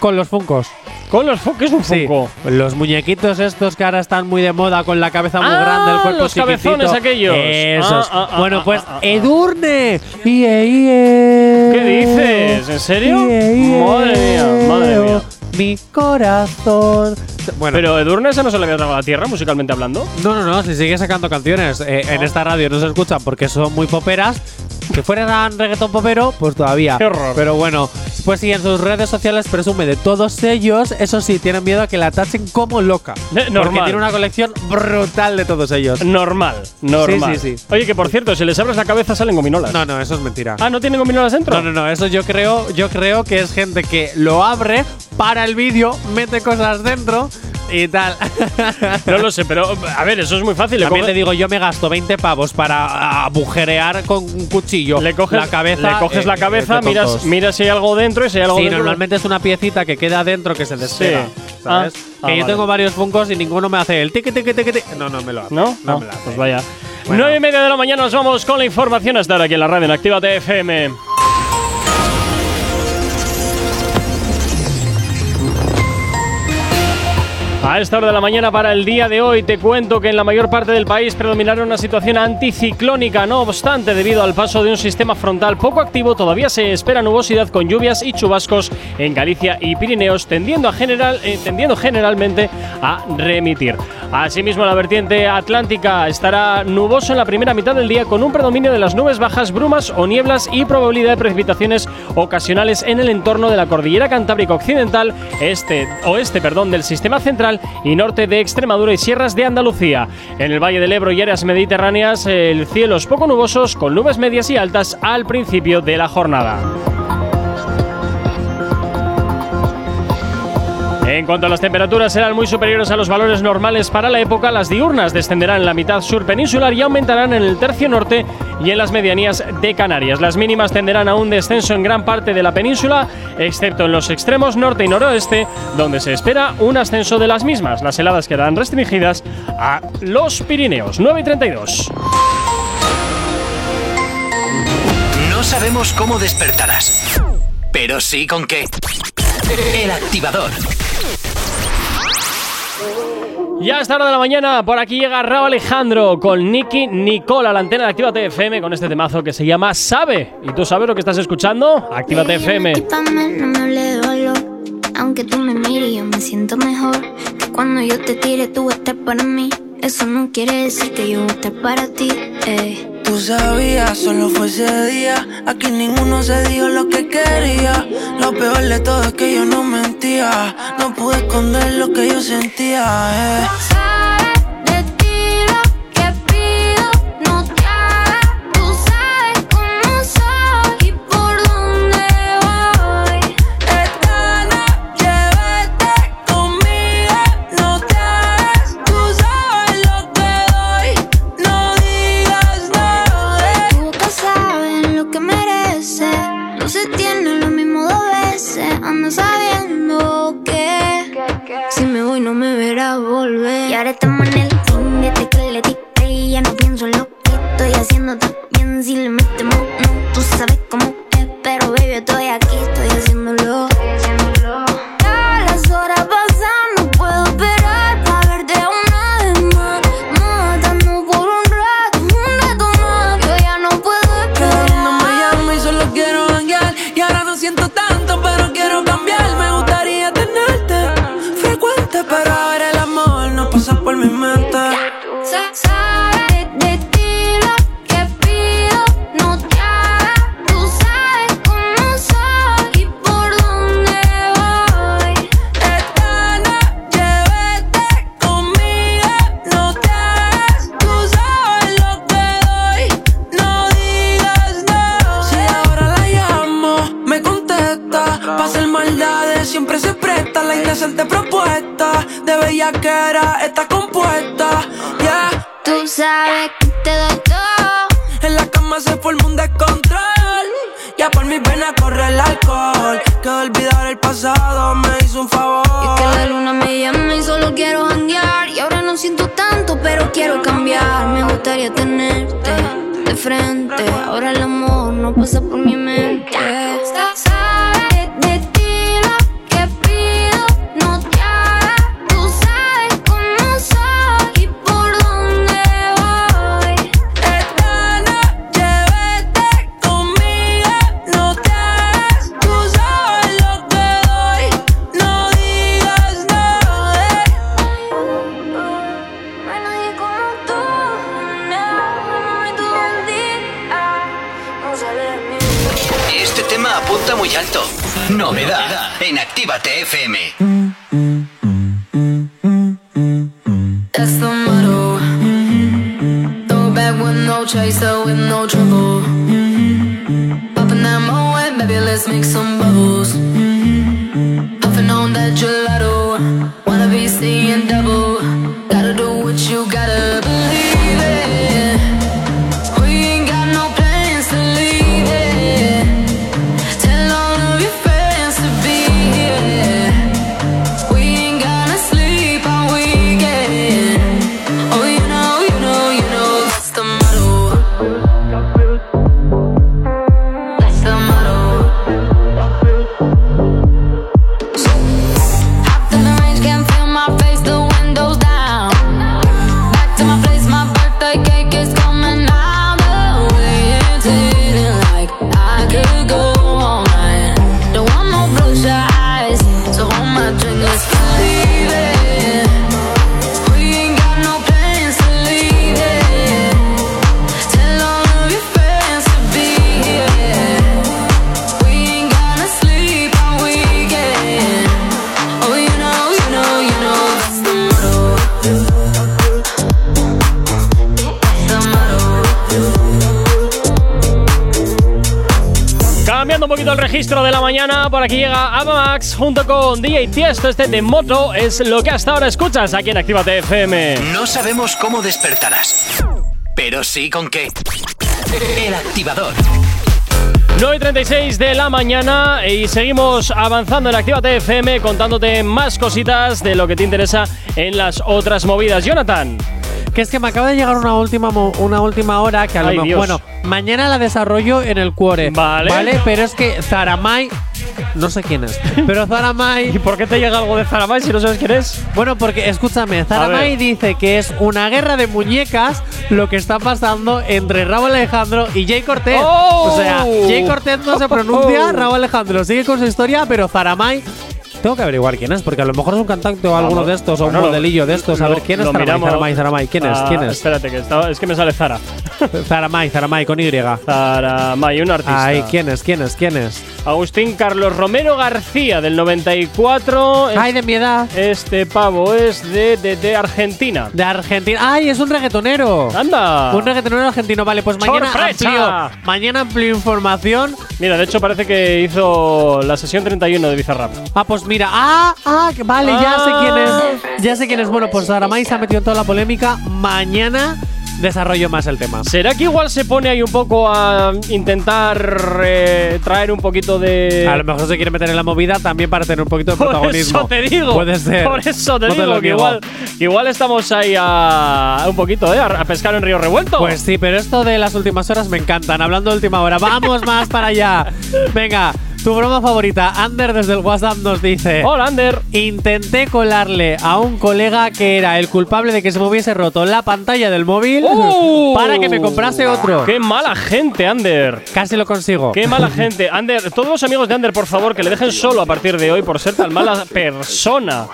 S2: con los Funcos.
S1: ¿Con los? ¿Qué es un
S2: Sí,
S1: Funko?
S2: los muñequitos estos que ahora están muy de moda con la cabeza muy
S1: Ah,
S2: grande, el cuerpo
S1: los cabezones aquellos.
S2: Esos.
S1: Ah, ah,
S2: bueno, pues. Edurne. Ie, ie.
S1: ¿Qué dices? ¿En serio?
S2: Ie, ie.
S1: Madre mía, madre mía.
S2: Mi corazón. Bueno,
S1: Pero Edurne ese no se le había tragado la tierra, musicalmente hablando.
S2: no, no, no, si sigue sacando canciones eh, en esta radio no se escuchan porque son muy poperas. Que fueran reggaetón popero, pues todavía.
S1: Qué horror.
S2: Pero bueno, pues sí, en sus redes sociales presume de todos ellos. Eso sí, tienen miedo a que la tachen como loca.
S1: Eh,
S2: Porque
S1: normal.
S2: tiene una colección brutal de todos ellos.
S1: Normal, normal.
S2: Sí, sí, sí.
S1: Oye, que por cierto, si les abres la cabeza salen gominolas.
S2: No, no, eso es mentira.
S1: Ah, ¿no tienen gominolas dentro?
S2: No, no, no, eso yo creo, yo creo que es gente que lo abre, para el vídeo, mete cosas dentro y tal.
S1: No lo sé, pero a ver, eso es muy fácil. Le
S2: También te digo, yo me gasto 20 pavos para agujerear con un cuchillo.
S1: Le coges
S2: la cabeza.
S1: le coges
S2: eh,
S1: la cabeza, miras, miras si hay algo dentro y si hay algo
S2: Sí,
S1: dentro.
S2: normalmente es una piecita que queda dentro que se despega.
S1: Sí.
S2: ¿Sabes?
S1: Ah,
S2: que
S1: ah,
S2: yo
S1: vale.
S2: tengo varios funcos y ninguno me hace el tiqui tiqui tiqui tiqui. No, no me lo hace.
S1: ¿No?
S2: No, me lo hace.
S1: Pues vaya.
S2: Bueno.
S1: 9 y media de la mañana nos vamos con la información hasta ahora aquí en la radio en Actívate FM. A esta hora de la mañana para el día de hoy te cuento que en la mayor parte del país predominará una situación anticiclónica. No obstante, debido al paso de un sistema frontal poco activo, todavía se espera nubosidad con lluvias y chubascos en Galicia y Pirineos, tendiendo, a general, eh, tendiendo generalmente a remitir. Asimismo, la vertiente atlántica estará nuboso en la primera mitad del día con un predominio de las nubes bajas, brumas o nieblas y probabilidad de precipitaciones ocasionales en el entorno de la cordillera cantábrica occidental, este, oeste perdón, del sistema central y norte de Extremadura y sierras de Andalucía. En el Valle del Ebro y áreas mediterráneas, el cielo es poco nubosos con nubes medias y altas al principio de la jornada. En cuanto a las temperaturas, serán muy superiores a los valores normales para la época. Las diurnas descenderán en la mitad sur peninsular y aumentarán en el tercio norte y en las medianías de Canarias. Las mínimas tenderán a un descenso en gran parte de la península, excepto en los extremos norte y noroeste, donde se espera un ascenso de las mismas. Las heladas quedarán restringidas a los Pirineos. 9 y 32.
S8: No sabemos cómo despertarás, pero sí con qué. El activador.
S1: Ya a esta hora de la mañana, por aquí llega Raúl Alejandro con Nicky Nicola, la antena de Actívate FM, con este temazo que se llama Sabe. ¿Y tú sabes lo que estás escuchando? Actívate FM.
S26: Aunque tú me mires, yo me siento mejor. Que cuando yo te tire, tú vas a estar para mí. Eso no quiere decir que yo voy a estar para ti. eh.
S27: Tú sabías, solo fue ese día. Aquí ninguno se dijo lo que quería. Lo peor de todo es que yo no mentía. No pude esconder lo que yo sentía. Eh.
S26: Estamos en el de este que le y ya no pienso en lo que estoy haciendo también. Si le metemos, no, tú sabes cómo es. Pero baby, estoy aquí,
S27: bellaquera está compuesta, yeah.
S26: Tú sabes que te doy todo.
S27: En la cama se forma un descontrol. Ya por mis venas corre el alcohol. Que olvidar el pasado me hizo un favor.
S26: Y que la luna me llama y solo quiero janguear. Y ahora no siento tanto, pero quiero cambiar. Me gustaría tenerte de frente. Ahora el amor no pasa por mi mente. Sabes
S8: tema apunta muy alto. Novedad en Actívate FM.
S26: That's the motto. Throw back with no chaser, with no trouble. Popping that moe, baby, let's make some bubbles. Puffing on that gelato. Wanna be seeing double.
S1: Junto con DJ Tiesto. Este de moto es lo que hasta ahora escuchas aquí en Actívate FM.
S8: No sabemos cómo despertarás, pero sí con qué. El activador.
S1: 9 y 36 de la mañana y seguimos avanzando en Actívate FM contándote más cositas de lo que te interesa en las otras movidas. Jonathan.
S2: Que es que me acaba de llegar una última, una última hora que a lo mejor.
S1: Dios.
S2: Bueno, mañana la desarrollo en el cuore.
S1: Vale.
S2: Vale, pero es que Zaramay. No sé quién es. Pero Zaramay.
S1: ¿Y por qué te llega algo de Zaramay si no sabes quién es?
S2: Bueno, porque escúchame,
S1: A
S2: Zaramay
S1: ver.
S2: dice que es una guerra de muñecas lo que está pasando entre Raúl Alejandro y Jay Cortez.
S1: ¡Oh!
S2: O sea, Jay Cortez no se pronuncia, Raúl Alejandro sigue con su historia, pero Zaramay. Tengo que averiguar quién es, porque a lo mejor es un cantante o alguno de estos, o un modelillo de estos. A
S1: lo-
S2: ver, ¿quién es Zaramay? Zaramay, Zaramay, ¿quién es?
S1: Ah,
S2: ¿Quién es?
S1: Espérate, que estaba- es que me sale Zara.
S2: Zaramay, Zaramay, con Y.
S1: Zaramay, un artista.
S2: Ay, ¿quién es? ¿Quién es? ¿Quién es?
S1: Agustín Carlos Romero García, del 94.
S2: Ay, de mi edad.
S1: Este pavo es de, de, de Argentina.
S2: De Argentina. ¡Ay, es un reggaetonero!
S1: ¡Anda!
S2: Un reggaetonero argentino. Vale, pues mañana
S1: ¡Sorpresa!
S2: amplio, mañana amplio información.
S1: Mira, de hecho parece que hizo la sesión 31 de Bizarrap.
S2: Ah, pues mira. Ah, ah, que vale, ya sé quién es. Ya sé quién es. Bueno, pues Saramay se ha metido en toda la polémica. Mañana desarrollo más el tema.
S1: ¿Será que igual se pone ahí un poco a intentar eh, traer un poquito de.
S2: A lo mejor se quiere meter en la movida también para tener un poquito de
S1: Por
S2: protagonismo.
S1: eso te digo.
S2: Puede ser.
S1: Por eso te
S2: No te
S1: digo
S2: lo
S1: que igual, que igual estamos ahí a, a un poquito, ¿eh? A, a pescar en río revuelto.
S2: Pues sí, pero esto de las últimas horas me encantan. Hablando de última hora, vamos más para allá. Venga, tu broma favorita. Ander desde el WhatsApp nos dice:
S1: Hola, Ander.
S2: Intenté colarle a un colega que era el culpable de que se me hubiese roto la pantalla del móvil
S1: ¡Oh!
S2: para que me comprase otro.
S1: ¡Qué mala gente, Ander!
S2: Casi lo consigo.
S1: ¡Qué mala gente! Ander, todos los amigos de Ander, por favor, que le dejen solo a partir de hoy por ser tan mala persona.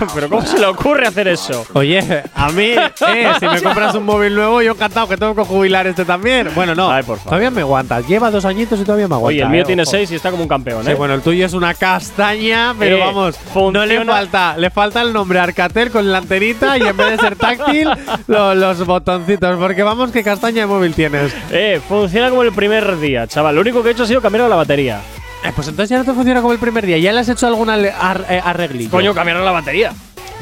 S1: Pero ¿cómo se le ocurre hacer eso?
S2: Oye, a mí, eh, si me compras un móvil nuevo, yo encantado que tengo que jubilar este también. Bueno, no,
S1: Ay, por favor.
S2: todavía me aguantas. Lleva dos añitos y todavía me aguanta.
S1: Oye, el mío
S2: eh,
S1: tiene
S2: ojo.
S1: seis y está como un campeón,
S2: Sí,
S1: ¿eh?
S2: bueno, el tuyo es una castaña, pero
S1: Eh,
S2: vamos, no le falta, le falta el nombre Arcatel con la antenita y en vez de ser táctil, lo- los botoncitos, porque vamos, que castaña de móvil tienes.
S1: Eh, funciona como el primer día, chaval. Lo único que he hecho ha sido cambiar la batería.
S2: Eh, pues entonces ya no te funciona como el primer día, ya le has hecho algún eh, arreglillo.
S1: Coño, cambiaron la batería.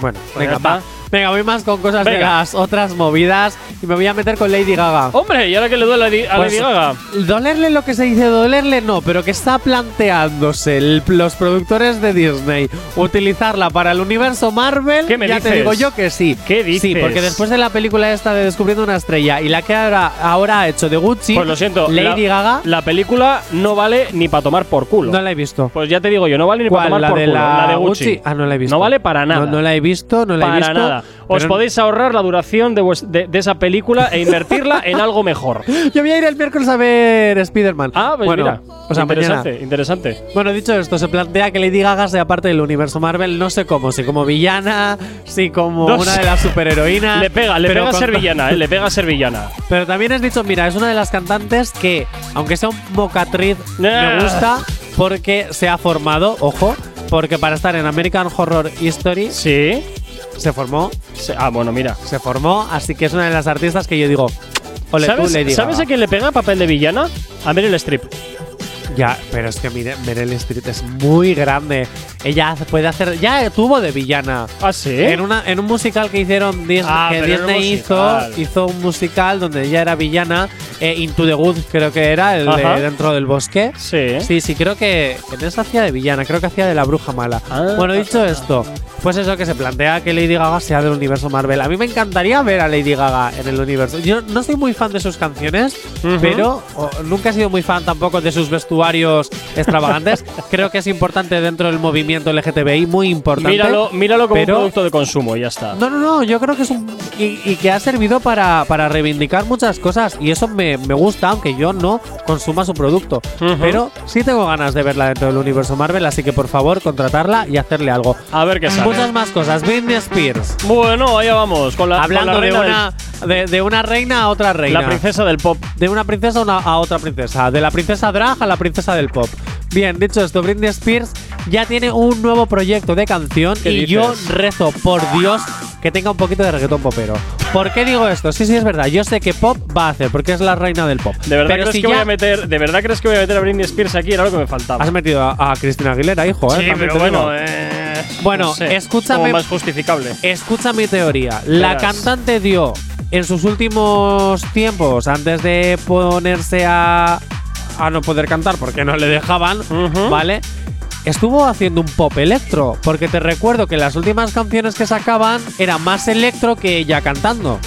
S2: Bueno,
S1: Pues
S2: venga, va. Venga, voy más con cosas de
S1: Venga.
S2: las otras movidas y me voy a meter con Lady Gaga.
S1: Hombre, ¿y ahora que le duele a
S2: Pues,
S1: Lady Gaga?
S2: Dolerle lo que se dice dolerle no, pero que está planteándose el- los productores de Disney utilizarla para el universo Marvel.
S1: ¿Qué me
S2: ya te
S1: dices?
S2: digo yo que sí.
S1: ¿Qué dices?
S2: Sí, porque después de la película esta de Descubriendo una estrella y la que ahora, ahora ha hecho de Gucci,
S1: Pues lo siento.
S2: Lady
S1: la,
S2: Gaga
S1: La película no vale ni para tomar por culo.
S2: no la he visto.
S1: Pues ya te digo yo, no vale ni para
S2: ¿Cuál?
S1: tomar
S2: ¿La
S1: por
S2: de
S1: culo.
S2: la
S1: La de Gucci.
S2: Ah, no la he visto.
S1: No vale para nada.
S2: No, no la he visto, no la he
S1: para
S2: visto.
S1: nada. Os
S2: pero-
S1: podéis ahorrar la duración de, vues- de- de esa película e invertirla en algo mejor.
S2: Yo voy a ir el miércoles a ver Spider-Man.
S1: Ah, pues
S2: bueno,
S1: mira.
S2: O sea, mañana.
S1: interesante, interesante.
S2: Bueno, dicho esto, se plantea que Lady Gaga sea parte del universo Marvel, no sé cómo, si como villana, si como
S1: No
S2: una
S1: sé.
S2: de las superheroínas.
S1: Le pega, le pega ser villana, eh, le pega a ser villana.
S2: Pero también has dicho, mira, es una de las cantantes que, aunque sea un mocatriz,
S1: Ah.
S2: me gusta porque se ha formado, ojo, porque para estar en American Horror History
S1: Sí.
S2: Se formó,
S1: Se- Ah, bueno, mira.
S2: se formó, así que es una de las artistas que yo digo, ole tú,
S1: ¿Sabes,
S2: Lady
S1: ¿sabes
S2: Gaga.
S1: a quién le pega papel de villana? A Meryl Streep.
S2: Ya, pero es que mire, Meryl Streep es muy grande. Ella puede hacer. Ya tuvo de villana.
S1: ¿Ah, sí?
S2: En, una, en un musical que hicieron Disney,
S1: Ah,
S2: que Disney hizo, hizo un musical donde ella era villana. eh, Into the Woods, creo que era, el de dentro del bosque.
S1: Sí.
S2: Sí, sí, creo que en esa hacía de villana, creo que hacía de la bruja mala.
S1: Ah.
S2: bueno, dicho esto, pues eso que se plantea que Lady Gaga sea del universo Marvel. A mí me encantaría ver a Lady Gaga en el universo. Yo no soy muy fan de sus canciones,
S1: Ujú.
S2: pero o, nunca he sido muy fan tampoco de sus vestuarios extravagantes. creo que es importante dentro del movimiento LGTBI, muy importante.
S1: Míralo, míralo como
S2: pero-
S1: un producto de consumo y ya está.
S2: no, no, no, yo creo que es un. Y, y que ha servido para, para reivindicar muchas cosas. Y eso me, me gusta, aunque yo no consuma su producto.
S1: Ujú.
S2: Pero sí tengo ganas de verla dentro del universo Marvel, así que por favor, contratarla y hacerle algo.
S1: A ver qué sale.
S2: Muchas más cosas. Britney Spears.
S1: Bueno, allá vamos. Con la,
S2: Hablando
S1: con la
S2: de, una, de, de una reina a otra reina.
S1: la princesa del pop.
S2: De una princesa a, una- a otra princesa. De la princesa drag a la princesa del pop. Bien, dicho esto, Britney Spears ya tiene un nuevo proyecto de canción
S1: ¿Qué
S2: y yo rezo por Dios que tenga un poquito de reggaetón popero. ¿Por qué digo esto? Sí, sí, es verdad. Yo sé que pop va a hacer porque es la reina del pop.
S1: ¿De verdad,
S2: Pero
S1: crees
S2: si
S1: que
S2: ya
S1: voy a meter, ¿De verdad crees que voy a meter a Britney Spears aquí? Era lo que me faltaba.
S2: has metido a, a Cristina Aguilera, hijo, ¿eh?
S1: Sí,
S2: También
S1: pero bueno, eh,
S2: Bueno,
S1: no sé,
S2: escúchame-
S1: como más justificable.
S2: Escucha mi teoría. La
S1: Verás.
S2: cantante dio en sus últimos tiempos, antes de ponerse a, a no poder cantar porque no le dejaban, ¿vale? Estuvo haciendo un pop electro, porque te recuerdo que las últimas canciones que sacaban era más electro que ella cantando.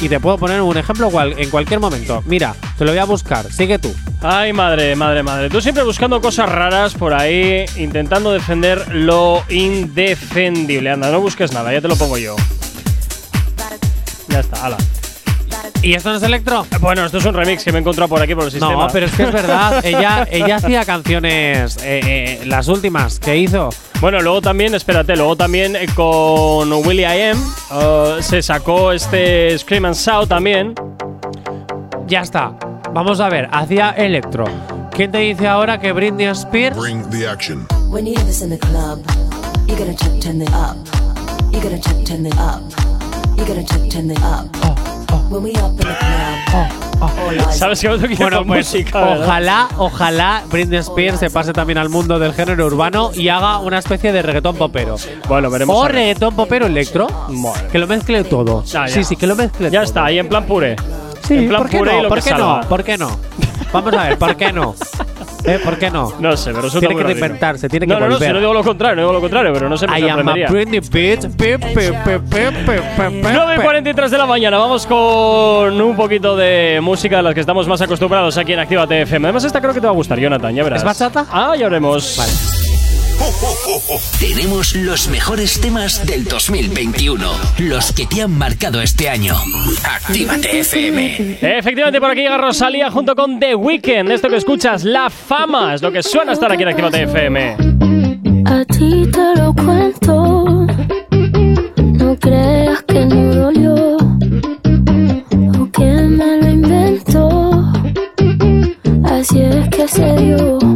S2: Y te puedo poner un ejemplo cual- en cualquier momento. Mira, te lo voy a buscar. Sigue tú.
S1: Ay, madre, madre, madre. Tú siempre buscando cosas raras por ahí, intentando defender lo indefendible. Anda, no busques nada, ya te lo pongo yo. Ya está, ala.
S2: ¿Y esto no es electro?
S1: Bueno, esto es un remix que me he encontrado por aquí por el sistema.
S2: No, pero es que es verdad. ella, ella hacía canciones, eh, eh, las últimas que hizo.
S1: Bueno, luego también, espérate, luego también eh, con Willy I Am eh, se sacó este Scream and Shout también.
S2: Ya está. Vamos a ver, hacía electro. ¿Quién te dice ahora que Britney Spears
S15: Bring the action.
S28: When you hear this in the club, you gotta check, turn it up. You gotta check, turn it up. You gotta check, turn it up. When all eyes
S1: ¿Sabes qué otro que
S2: Bueno, pues
S1: música,
S2: ojalá, ojalá Britney Spears se pase también al mundo del género urbano y haga una especie de reggaetón popero.
S1: Bueno, veremos.
S2: O
S1: a ver.
S2: reggaetón popero electro.
S1: Madre.
S2: Que lo mezcle todo.
S1: Ah, ya.
S2: sí, sí, que lo mezcle
S1: Ya
S2: todo.
S1: está, ahí en plan puré.
S2: Sí,
S1: en plan
S2: ¿por qué
S1: puré y
S2: no?
S1: lo
S2: ¿Por
S1: que
S2: qué no? ¿Por qué no? Vamos a ver, ¿por qué no? ¿Eh? ¿Por qué no?
S1: No sé, pero resulta
S2: Tiene que reinventarse, tiene
S1: no,
S2: que
S1: no, no,
S2: volver.
S1: si no digo lo contrario, no digo lo contrario, pero no sé, me
S2: I am a. Britney bitch. Pi, pi, pi, pi, pi, pi, pi,
S1: 9.43 de la mañana, vamos con un poquito de música de las que estamos más acostumbrados aquí en Actívate FM. Además, esta creo que te va a gustar, Jonathan, ya verás.
S2: ¿Es bachata?
S1: Ah, ya veremos. Vale.
S3: Tenemos los mejores temas del 2021, los que te han marcado este año. Actívate FM.
S1: Efectivamente, por aquí llega Rosalía junto con The Weeknd. Esto que escuchas, La Fama, es lo que suena estar aquí en Actívate FM.
S29: A ti te lo cuento, no creas que no dolió o que me lo invento. Así es que se dio.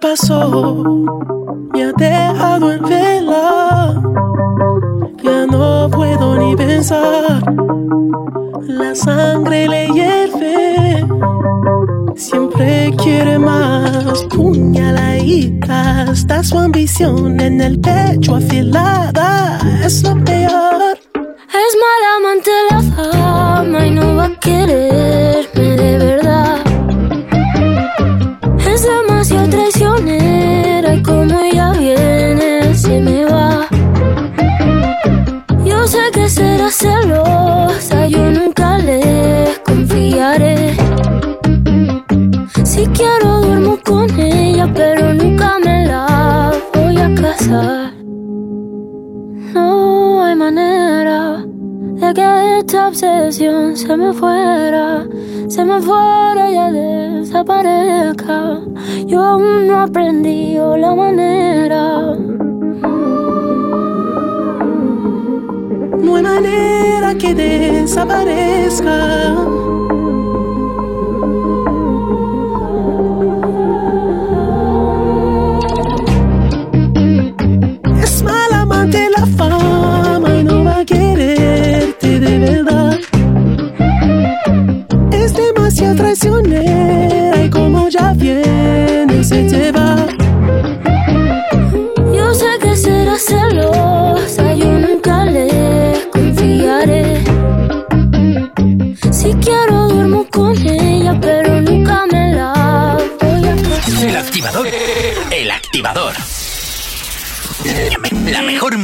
S27: Pasó me ha dejado en vela. Ya no puedo ni pensar. La sangre le hierve. Siempre quiere más. Puñaladita. Está su ambición en el pecho afilada.
S29: No hay manera que desaparezca.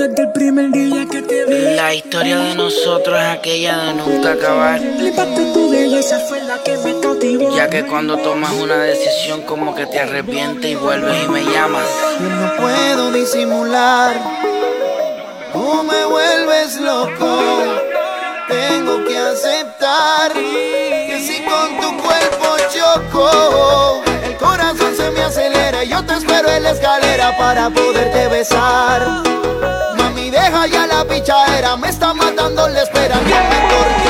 S30: Desde el primer día que te vi.
S31: La historia de nosotros es aquella de nunca acabar.
S30: Flipaste tu belleza fue la que me cautivó.
S31: Ya que cuando tomas una decisión como que te arrepientes y vuelves y me llamas.
S10: Yo no puedo disimular. Tú me vuelves loco. Tengo que aceptar que si con tu cuerpo choco, el corazón se me acelera. Yo te espero en la escalera para poderte besar. Deja ya la pichadera. Me está matando la espera. No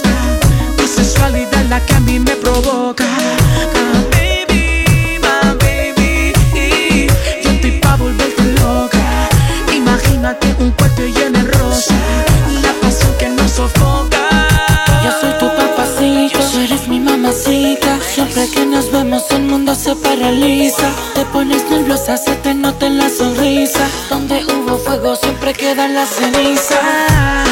S30: La que a mí me provoca. Ah, baby, my baby, yo estoy pa' volverte loca. Imagínate un cuarto lleno de rosa. La pasión que nos sofoca.
S31: Yo soy tu papacito, tú eres mi mamacita. Siempre que nos vemos el mundo se paraliza. Te pones nerviosa, se te nota en la sonrisa. Donde hubo fuego siempre queda la ceniza.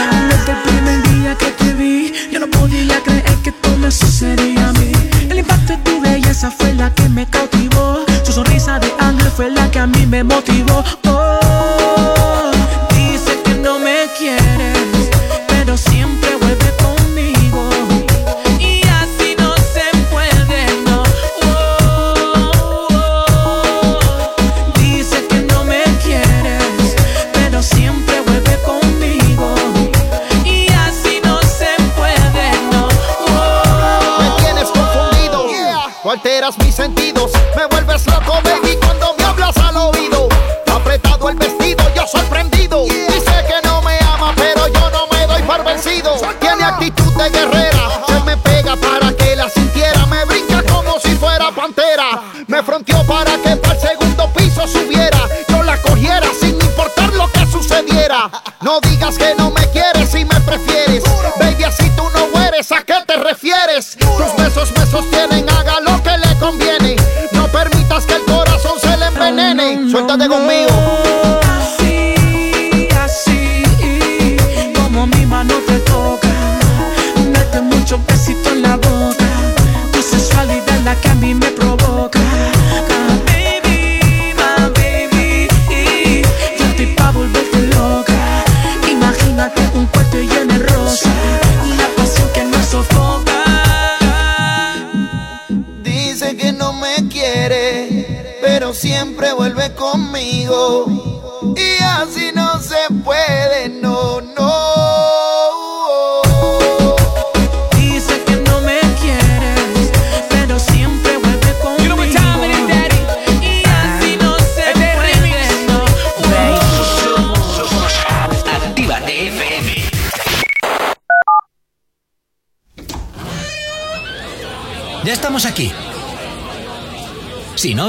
S30: Me motivó.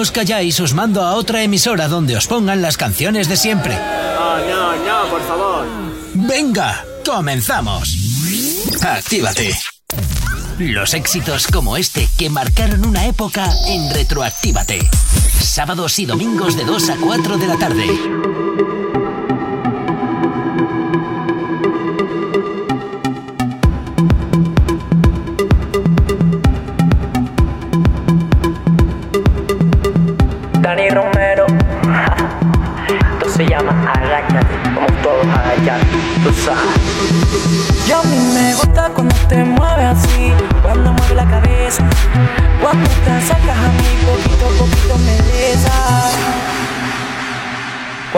S3: Os calláis, os mando a otra emisora donde os pongan las canciones de siempre.
S1: No, no, no, por favor.
S3: Venga, comenzamos. Actívate. Los éxitos como este que marcaron una época en Retroactívate. Sábados y domingos de 2 a 4 de la tarde.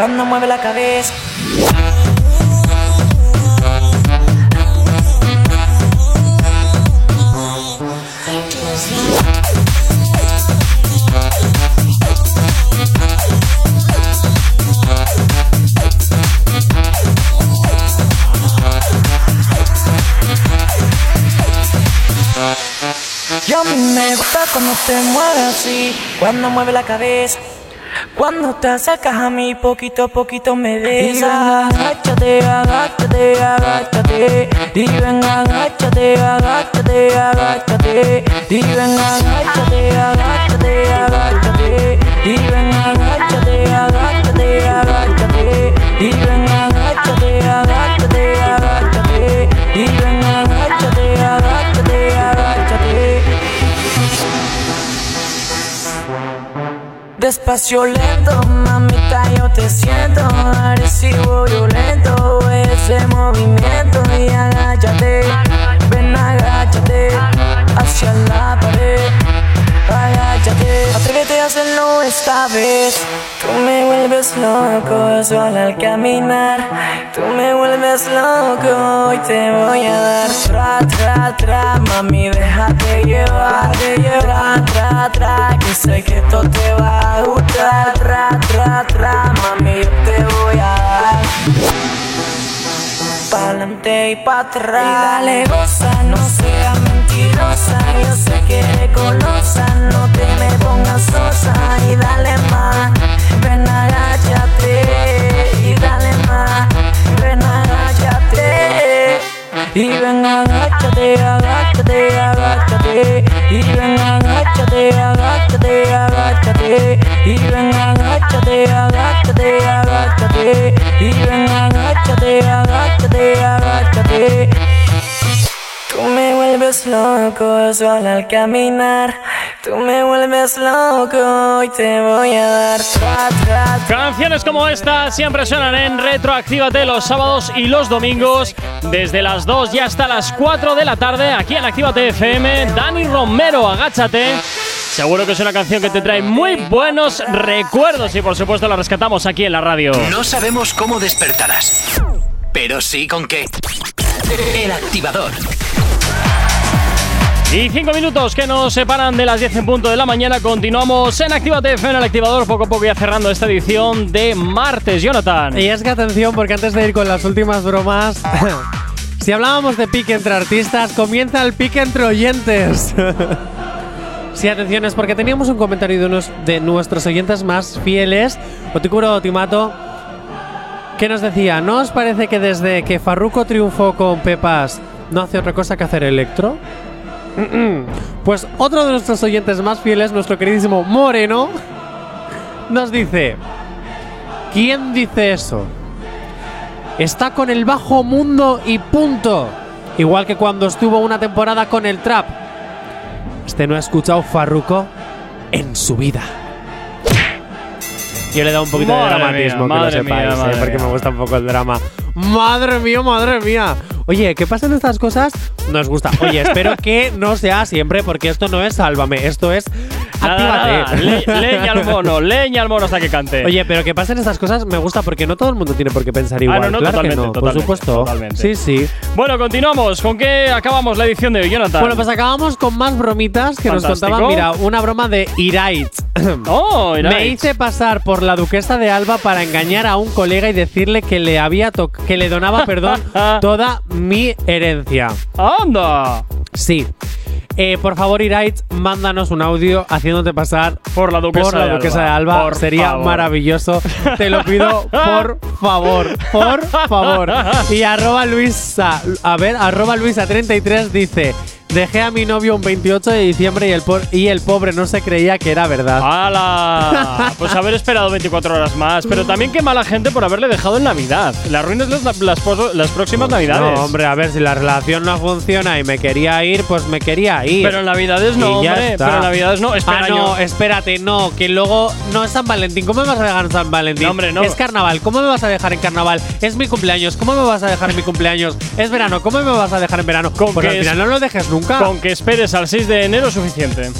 S31: Cuando mueve la cabeza. Y a mí me gusta cuando te mueves así, cuando mueve la cabeza. Cuando te acercas a mí, poquito a poquito me besas. Agáchate, agáchate, agáchate. Y ven, agáchate, agáchate, agáchate. Y agáchate, agáchate, Despacio lento, mamita, yo te siento. Agresivo, violento, ese movimiento. Y agáchate, ven agáchate Hacia la pared, agáchate Atrévete a hacerlo esta vez. Tú me vuelves loco solo al caminar. Tú me vuelves loco y te voy a dar. Tra, tra, tra, mami, déjate llevar Tra, tra, tra, que sé que esto te va a gustar. Tra, tra, tra, mami, yo te voy a dar Pa'lante y pa' atrás. Y dale goza, no seas mentirosa. Yo sé que eres golosa, no te me pongas sosa. Y dale más, ven agáchate. Y dale Y ven agáchate, agáchate, agáchate Y ven agáchate, agáchate, agáchate Y ven agáchate, agáchate, agáchate Y ven agáchate, agáchate, agáchate Tú me vuelves loco solo al caminar Tú me vuelves loco y te voy a dar tra, tra, tra.
S1: Canciones como esta siempre suenan en Retroactívate los sábados y los domingos desde las 2 y hasta las 4 de la tarde aquí en Actívate FM. Dani Romero, agáchate. Seguro que es una canción que te trae muy buenos recuerdos y por supuesto la rescatamos aquí en la radio.
S3: No sabemos cómo despertarás, pero sí con qué. El activador.
S1: Y cinco minutos que nos separan de las 10 en punto de la mañana. Continuamos en Actívate FM en el activador. Poco a poco ya cerrando esta edición de martes, Jonathan.
S2: Y es que atención, porque antes de ir con las últimas bromas, si hablábamos de pique entre artistas, comienza el pique entre oyentes. Sí, atención, es porque teníamos un comentario de, unos, de nuestros oyentes más fieles, Otikuro Otimato, que nos decía, ¿no os parece que desde que Farruko triunfó con Pepas no hace otra cosa que hacer electro? Pues otro de nuestros oyentes más fieles, nuestro queridísimo Moreno, nos dice, ¿quién dice eso? Está con el bajo mundo y punto. Igual que cuando estuvo una temporada con el trap. Este no ha escuchado Farruko en su vida. Yo le he dado un poquito
S1: Madre
S2: de dramatismo,
S1: mía,
S2: que lo sepáis,
S1: mía,
S2: ¿eh? porque
S1: mía.
S2: me gusta un poco el drama. Madre mía, madre mía. Oye, ¿qué pasan estas cosas? Nos gusta. Oye, espero que no sea siempre, porque esto no es sálvame, esto es
S1: Nada, nada,
S2: actívate.
S1: le- leña al mono, leña al mono hasta que cante.
S2: Oye, pero que pasen estas cosas me gusta porque no todo el mundo tiene por qué pensar igual.
S1: Ah, no, no,
S2: claro
S1: totalmente,
S2: que no, por supuesto.
S1: totalmente.
S2: Sí, sí.
S1: Bueno, continuamos. ¿Con qué acabamos la edición de hoy, Jonathan?
S2: Bueno, pues acabamos con más bromitas que nos contaban. Mira, una broma de Iraitz.
S1: Oh, Iraitz.
S2: Me hice pasar por la duquesa de Alba para engañar a un colega y decirle que le había que le donaba, perdón, toda mi herencia.
S1: ¡Anda!
S2: Sí. Eh, por favor, Iraitz, mándanos un audio haciéndote pasar
S1: por la duquesa,
S2: por la
S1: de,
S2: duquesa
S1: Alba.
S2: de Alba.
S1: Por
S2: Sería
S1: favor.
S2: maravilloso. Te lo pido, por favor. Por favor. Y arroba Luisa, a ver, arroba Luisa33 dice. Dejé a mi novio un 28 de diciembre y el, y el pobre no se creía que era verdad.
S1: ¡Hala! Pues haber esperado 24 horas más. Pero también qué mala gente por haberle dejado en Navidad. Le arruinas las, las, próximas Navidades.
S2: No, hombre, a ver, si la relación no funciona y me quería ir, pues me quería ir.
S1: Pero en Navidades no,
S2: Y ya
S1: hombre.
S2: está.
S1: Pero en Navidades no. Espera,
S2: ah, no, espérate, no, que luego no es San Valentín. ¿Cómo me vas a dejar en San Valentín?
S1: No, hombre, no.
S2: Es carnaval. ¿Cómo me vas a dejar en carnaval? Es mi cumpleaños. ¿Cómo me vas a dejar en mi cumpleaños? Es verano. ¿Cómo me vas a dejar en verano? pues
S1: que
S2: al final no lo dejes nunca.
S1: Con que esperes al 6 de enero suficiente.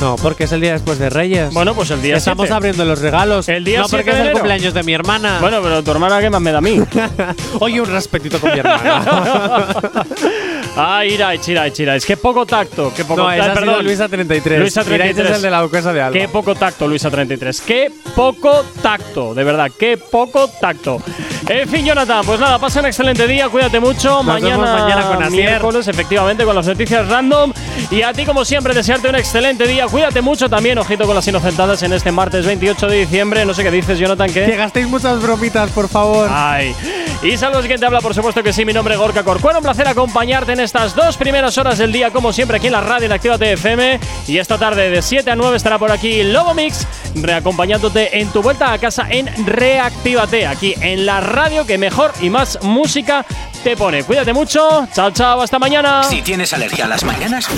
S2: No, porque es el día después de Reyes.
S1: Bueno, pues el día
S2: Estamos
S1: 7.
S2: abriendo los regalos.
S1: El día
S2: no,
S1: 7
S2: porque
S1: de
S2: es el
S1: enero.
S2: cumpleaños de mi hermana.
S1: Bueno, pero tu hermana, ¿qué más me da a mí?
S2: Oye, un respetito con mi hermana.
S1: Ay, Iraich, Iraich, Iraich. Qué poco tacto. Qué poco
S2: no, esa
S1: ah,
S2: ha sido
S1: perdón.
S2: Luisa 33.
S1: Luisa
S2: Iraitz
S1: 33.
S2: es el de la de Alba.
S1: Qué poco tacto, Luisa 33. Qué poco tacto, de verdad, qué poco tacto. En fin, Jonathan, pues nada, pasa un excelente día, cuídate mucho.
S2: Nos vemos mañana con Asier.
S1: miércoles, efectivamente, con las noticias random. Y a ti, como siempre, desearte un excelente día. Cuídate mucho también, ojito con las inocentadas en este martes 28 de diciembre. No sé qué dices, Jonathan, ¿qué?
S2: Que gastéis muchas bromitas, por favor.
S1: Ay. Y saludos, quien te habla, por supuesto que sí, mi nombre es Gorka Corcuero. Un placer acompañarte en estas dos primeras horas del día, como siempre, aquí en la radio en Actívate FM. Y esta tarde de 7 a 9 estará por aquí Lobo Mix, reacompañándote en tu vuelta a casa en Reactívate, aquí en la radio que mejor y más música te pone. Cuídate mucho, chao, chao, hasta mañana.
S3: Si tienes alergia a las mañanas,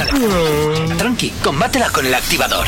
S3: tranqui, combátela con el activador.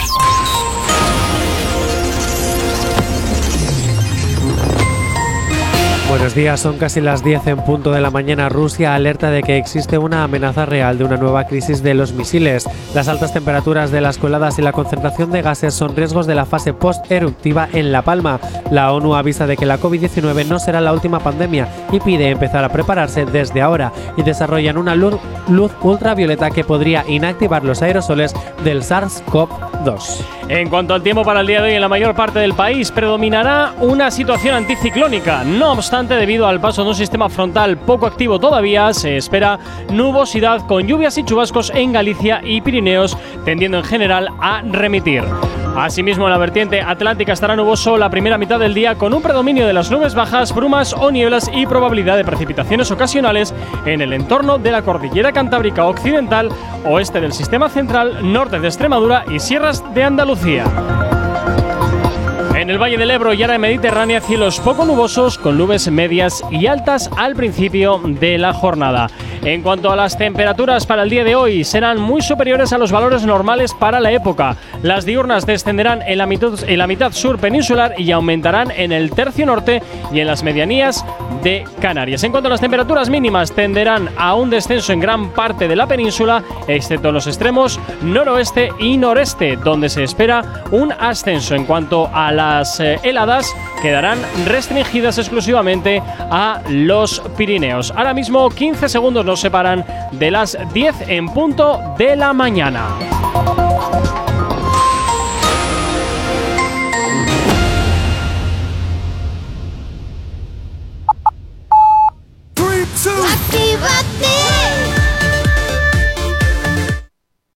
S2: Buenos días, son casi las 10 en punto de la mañana. Rusia alerta de que existe una amenaza real de una nueva crisis de los misiles. Las altas temperaturas de las coladas y la concentración de gases son riesgos de la fase post-eruptiva en La Palma. La ONU avisa de que la COVID-19 no será la última pandemia y pide empezar a prepararse desde ahora y desarrollan una luz, luz ultravioleta que podría inactivar los aerosoles del SARS-CoV-2.
S1: En cuanto al tiempo para el día de hoy, en la mayor parte del país predominará una situación anticiclónica. No obstante, debido al paso de un sistema frontal poco activo todavía, se espera nubosidad con lluvias y chubascos en Galicia y Pirineos, tendiendo en general a remitir. Asimismo, en la vertiente atlántica estará nuboso la primera mitad del día con un predominio de las nubes bajas, brumas o nieblas y probabilidad de precipitaciones ocasionales en el entorno de la cordillera cantábrica occidental, oeste del sistema central, norte de Extremadura y sierras de Andalucía. En el Valle del Ebro y área mediterránea, cielos poco nubosos con nubes medias y altas al principio de la jornada. En cuanto a las temperaturas para el día de hoy, serán muy superiores a los valores normales para la época. Las diurnas descenderán en la mitad, sur peninsular y aumentarán en el tercio norte y en las medianías de Canarias. En cuanto a las temperaturas mínimas, tenderán a un descenso en gran parte de la península, excepto en los extremos noroeste y noreste, donde se espera un ascenso. En cuanto a las eh, heladas, quedarán restringidas exclusivamente a los Pirineos. Ahora mismo 15 segundos nos separan de las 10 en punto de la mañana.